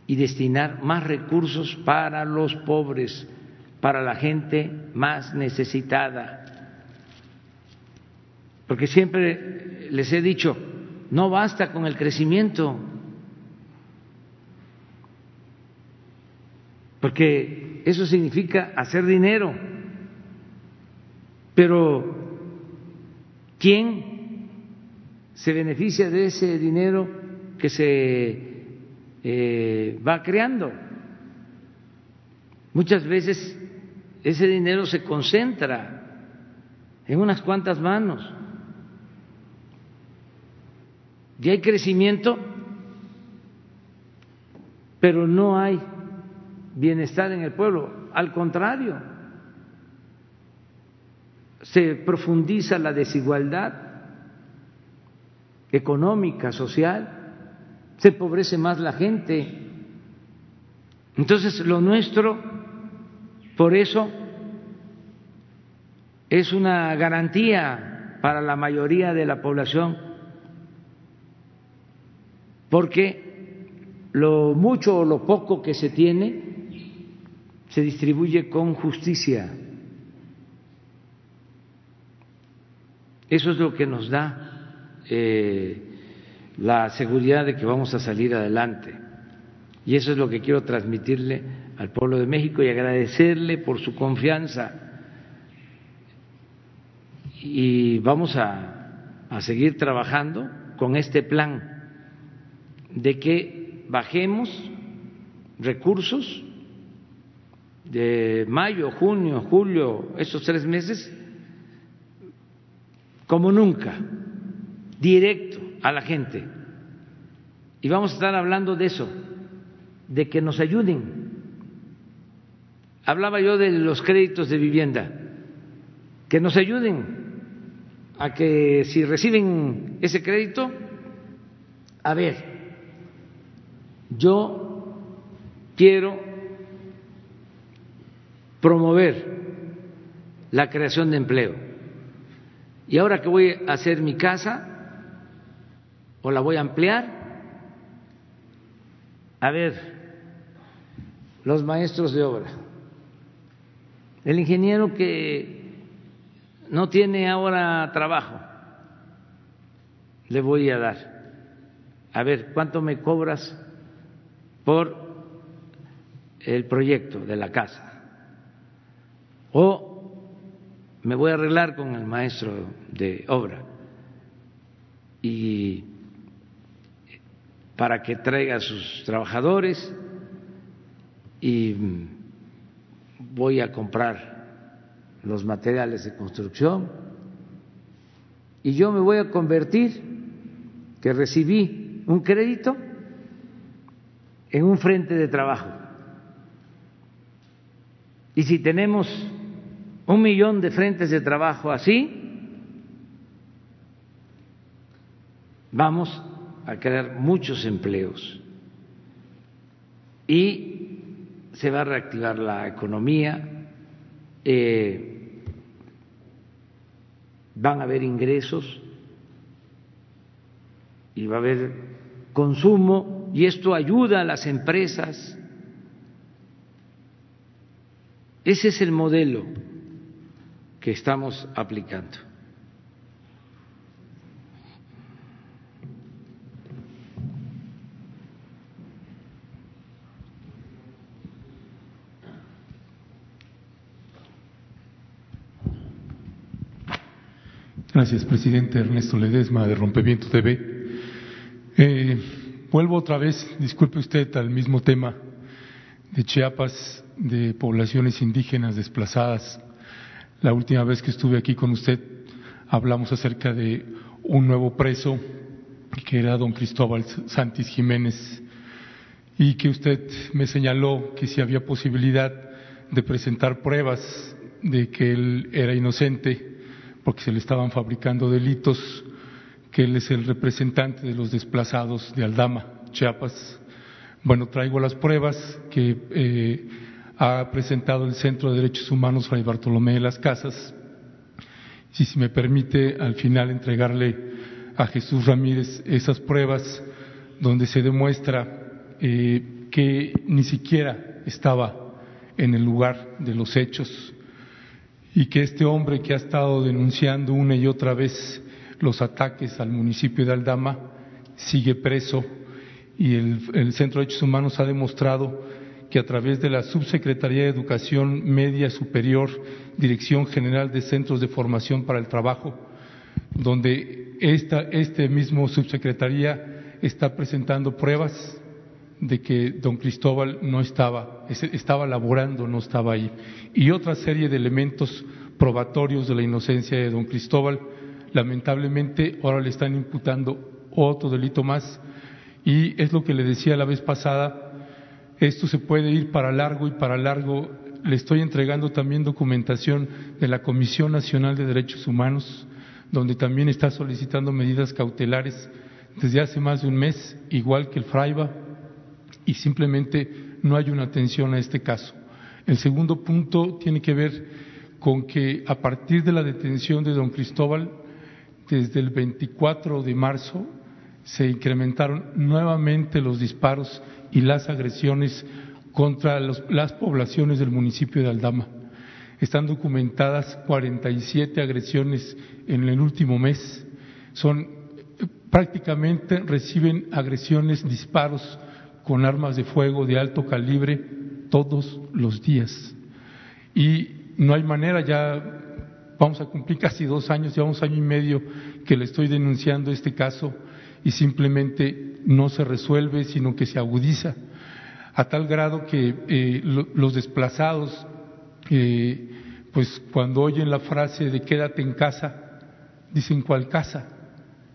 y destinar más recursos para los pobres, para la gente más necesitada. Porque siempre les he dicho, no basta con el crecimiento, porque eso significa hacer dinero, pero ¿quién se beneficia de ese dinero que se eh, va creando? Muchas veces ese dinero se concentra en unas cuantas manos y hay crecimiento, pero no hay bienestar en el pueblo. Al contrario, se profundiza la desigualdad económica, social, se empobrece más la gente. Entonces, lo nuestro, por eso, es una garantía para la mayoría de la población, porque lo mucho o lo poco que se tiene se distribuye con justicia. Eso es lo que nos da eh, la seguridad de que vamos a salir adelante. Y eso es lo que quiero transmitirle al pueblo de México y agradecerle por su confianza. Y vamos a, a seguir trabajando con este plan de que bajemos recursos de mayo, junio, julio, esos tres meses, como nunca, directo a la gente. Y vamos a estar hablando de eso, de que nos ayuden. Hablaba yo de los créditos de vivienda, que nos ayuden a que si reciben ese crédito, a ver, yo quiero promover la creación de empleo. Y ahora que voy a hacer mi casa o la voy a ampliar, a ver, los maestros de obra, el ingeniero que no tiene ahora trabajo, le voy a dar, a ver, ¿cuánto me cobras por el proyecto de la casa? O me voy a arreglar con el maestro de obra y para que traiga a sus trabajadores y voy a comprar los materiales de construcción y yo me voy a convertir que recibí un crédito en un frente de trabajo. Y si tenemos un millón de frentes de trabajo así, vamos a crear muchos empleos y se va a reactivar la economía, eh, van a haber ingresos y va a haber consumo y esto ayuda a las empresas. Ese es el modelo que estamos aplicando. Gracias, presidente Ernesto Ledesma de Rompimiento TV. Eh, vuelvo otra vez, disculpe usted, al mismo tema de Chiapas, de poblaciones indígenas desplazadas la última vez que estuve aquí con usted hablamos acerca de un nuevo preso que era don Cristóbal Santis Jiménez y que usted me señaló que si había posibilidad de presentar pruebas de que él era inocente porque se le estaban fabricando delitos, que él es el representante de los desplazados de Aldama, Chiapas. Bueno, traigo las pruebas que eh, ha presentado el Centro de Derechos Humanos Fray Bartolomé de las Casas. Si se me permite, al final entregarle a Jesús Ramírez esas pruebas donde se demuestra eh, que ni siquiera estaba en el lugar de los hechos y que este hombre que ha estado denunciando una y otra vez los ataques al municipio de Aldama sigue preso y el, el Centro de Derechos Humanos ha demostrado que a través de la Subsecretaría de Educación Media Superior, Dirección General de Centros de Formación para el Trabajo, donde esta este mismo subsecretaría está presentando pruebas de que don Cristóbal no estaba, estaba laborando, no estaba ahí, y otra serie de elementos probatorios de la inocencia de don Cristóbal. Lamentablemente ahora le están imputando otro delito más y es lo que le decía la vez pasada, esto se puede ir para largo y para largo. Le estoy entregando también documentación de la Comisión Nacional de Derechos Humanos, donde también está solicitando medidas cautelares desde hace más de un mes, igual que el FRAIBA, y simplemente no hay una atención a este caso. El segundo punto tiene que ver con que a partir de la detención de don Cristóbal, desde el 24 de marzo se incrementaron nuevamente los disparos y las agresiones contra las poblaciones del municipio de Aldama. Están documentadas 47 agresiones en el último mes. Son prácticamente reciben agresiones, disparos con armas de fuego de alto calibre todos los días. Y no hay manera, ya vamos a cumplir casi dos años, llevamos año y medio que le estoy denunciando este caso y simplemente no se resuelve, sino que se agudiza, a tal grado que eh, los desplazados, eh, pues cuando oyen la frase de quédate en casa, dicen cuál casa,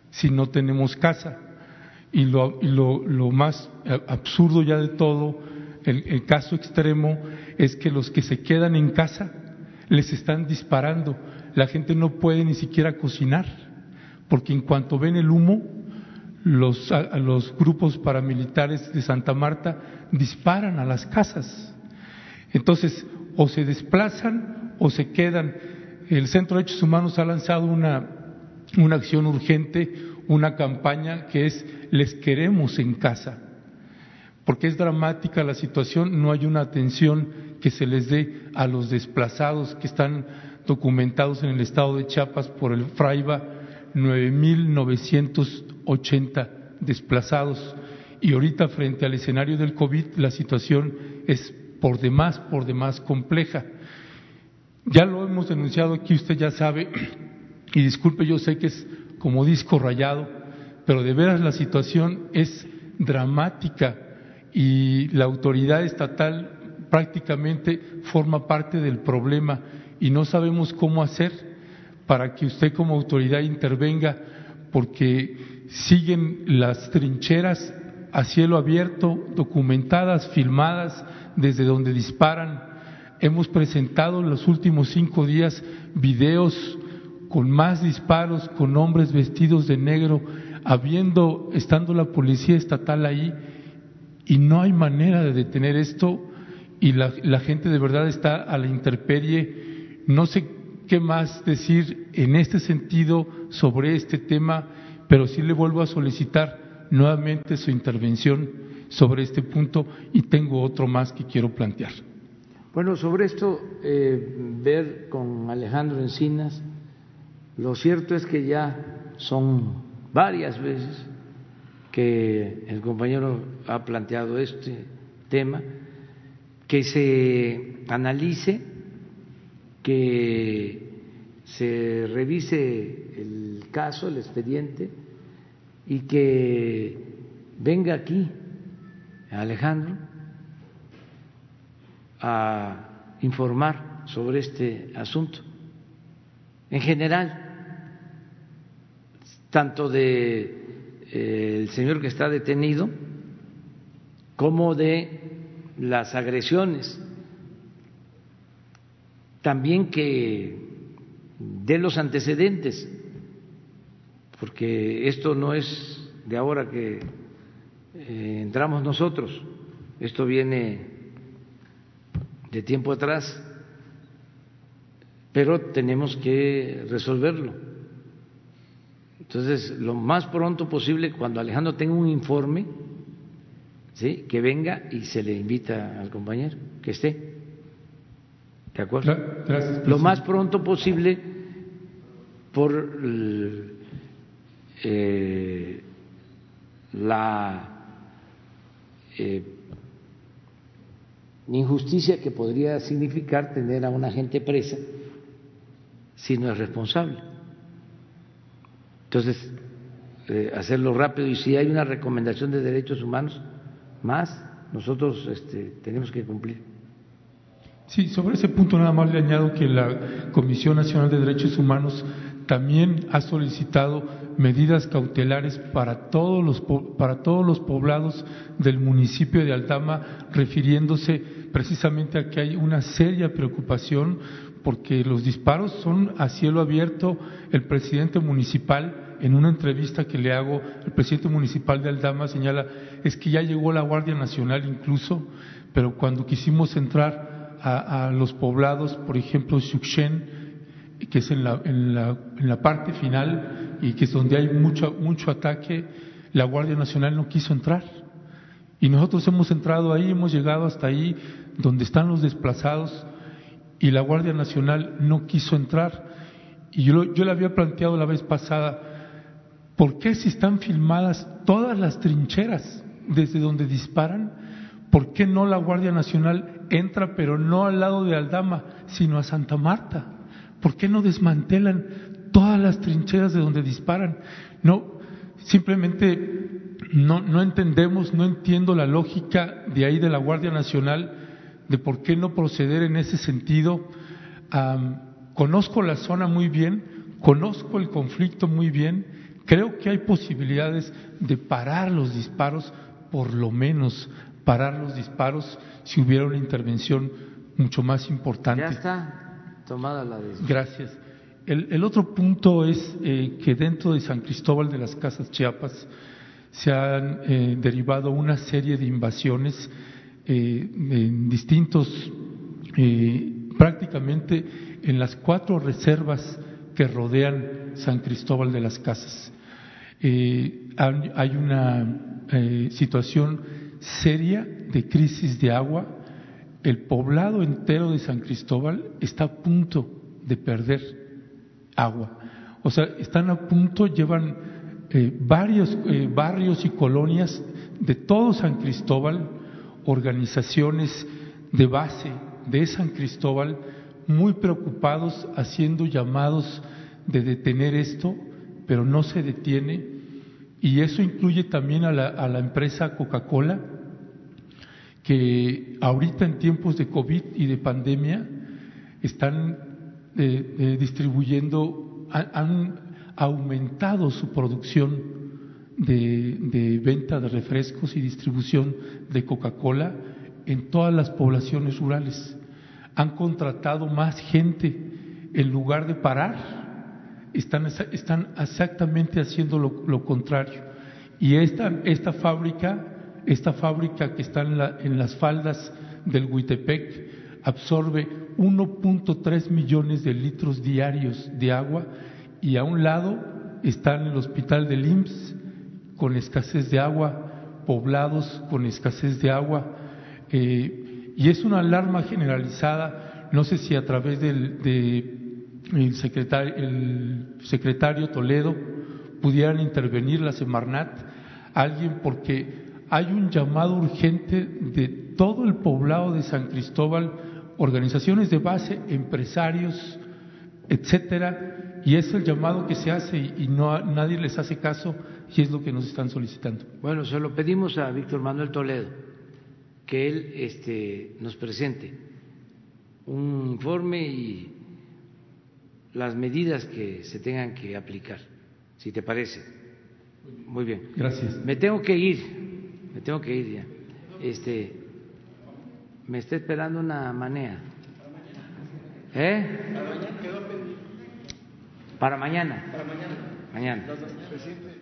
si no tenemos casa. Y lo, lo, más absurdo ya de todo, el caso extremo, es que los que se quedan en casa les están disparando. La gente no puede ni siquiera cocinar, porque en cuanto ven el humo, los, los grupos paramilitares de Santa Marta disparan a las casas. Entonces, o se desplazan o se quedan. El Centro de Derechos Humanos ha lanzado una, una acción urgente, una campaña que es Les queremos en casa, porque es dramática la situación, no hay una atención que se les dé a los desplazados que están documentados en el estado de Chiapas por el FRAIBA, 9.900 80 desplazados. Y ahorita frente al escenario del COVID la situación es por demás, por demás compleja. Ya lo hemos denunciado aquí, usted ya sabe, y disculpe, yo sé que es como disco rayado, pero de veras la situación es dramática. Y la autoridad estatal prácticamente forma parte del problema y no sabemos cómo hacer para que usted como autoridad intervenga porque siguen las trincheras a cielo abierto, documentadas, filmadas desde donde disparan. Hemos presentado en los últimos cinco días videos con más disparos, con hombres vestidos de negro, habiendo, estando la policía estatal ahí, y no hay manera de detener esto, y la, la gente de verdad está a la interperie. No sé qué más decir en este sentido sobre este tema pero sí le vuelvo a solicitar nuevamente su intervención sobre este punto y tengo otro más que quiero plantear. Bueno, sobre esto, eh, ver con Alejandro Encinas, lo cierto es que ya son varias veces que el compañero ha planteado este tema, que se analice, que se revise el caso, el expediente, y que venga aquí Alejandro a informar sobre este asunto. En general, tanto de eh, el señor que está detenido como de las agresiones, también que de los antecedentes, porque esto no es de ahora que eh, entramos nosotros, esto viene de tiempo atrás, pero tenemos que resolverlo. Entonces, lo más pronto posible, cuando Alejandro tenga un informe, ¿sí? que venga y se le invita al compañero que esté. ¿De acuerdo? Lo más pronto posible por eh, la eh, injusticia que podría significar tener a una gente presa si no es responsable. Entonces, eh, hacerlo rápido y si hay una recomendación de derechos humanos, más nosotros este, tenemos que cumplir. Sí, sobre ese punto nada más le añado que la Comisión Nacional de Derechos Humanos también ha solicitado medidas cautelares para todos los, para todos los poblados del municipio de Altama, refiriéndose precisamente a que hay una seria preocupación porque los disparos son a cielo abierto. El presidente municipal, en una entrevista que le hago, el presidente municipal de Aldama señala, es que ya llegó la Guardia Nacional incluso, pero cuando quisimos entrar a, los poblados, por ejemplo, Xuxen, que es en la, en, la, en la parte final, y que es donde hay mucho, mucho ataque, la Guardia Nacional no quiso entrar. Y nosotros hemos entrado ahí, hemos llegado hasta ahí, donde están los desplazados, y la Guardia Nacional no quiso entrar. Y yo, yo le había planteado la vez pasada, ¿por qué si están filmadas todas las trincheras desde donde disparan? ¿Por qué no la Guardia Nacional entra, pero no al lado de Aldama, sino a Santa Marta? ¿Por qué no desmantelan todas las trincheras de donde disparan? No, simplemente no, no entendemos, no entiendo la lógica de ahí de la Guardia Nacional de por qué no proceder en ese sentido. conozco la zona muy bien, conozco el conflicto muy bien, creo que hay posibilidades de parar los disparos, por lo menos parar los disparos si hubiera una intervención mucho más importante. Ya está tomada la decisión. Gracias. El, el otro punto es eh, que dentro de San Cristóbal de las Casas Chiapas se han eh, derivado una serie de invasiones eh, en distintos, eh, prácticamente en las cuatro reservas que rodean San Cristóbal de las Casas. Hay una situación seria de crisis de agua. El poblado entero de San Cristóbal está a punto de perder agua. O sea, están a punto, llevan varios barrios y colonias de todo San Cristóbal organizaciones de base de San Cristóbal muy preocupados haciendo llamados de detener esto, pero no se detiene. Y eso incluye también a la, a la empresa Coca-Cola, que ahorita en tiempos de COVID y de pandemia están eh, eh, distribuyendo, han, aumentado su producción de, venta de refrescos y distribución de Coca-Cola en todas las poblaciones rurales. Han contratado más gente en lugar de parar, están, están exactamente haciendo lo, contrario. Y esta, esta fábrica, esta fábrica que está en, la, en las faldas del Huitepec, absorbe 1.3 millones de litros diarios de agua y a un lado está en el hospital del IMSS con escasez de agua, poblados con escasez de agua, eh, y es una alarma generalizada, no sé si a través del de secretario, el secretario Toledo pudieran intervenir la Semarnat, alguien, porque hay un llamado urgente de todo el poblado de San Cristóbal, organizaciones de base, empresarios, etcétera, y es el llamado que se hace y no nadie les hace caso y es lo que nos están solicitando. Bueno, se lo pedimos a Víctor Manuel Toledo, que él este, nos presente un informe y las medidas que se tengan que aplicar, si te parece. Muy bien. Gracias. Me tengo que ir, me tengo que ir ya. Este, me está esperando una manea. ¿Eh? Para mañana. Para mañana. Mañana.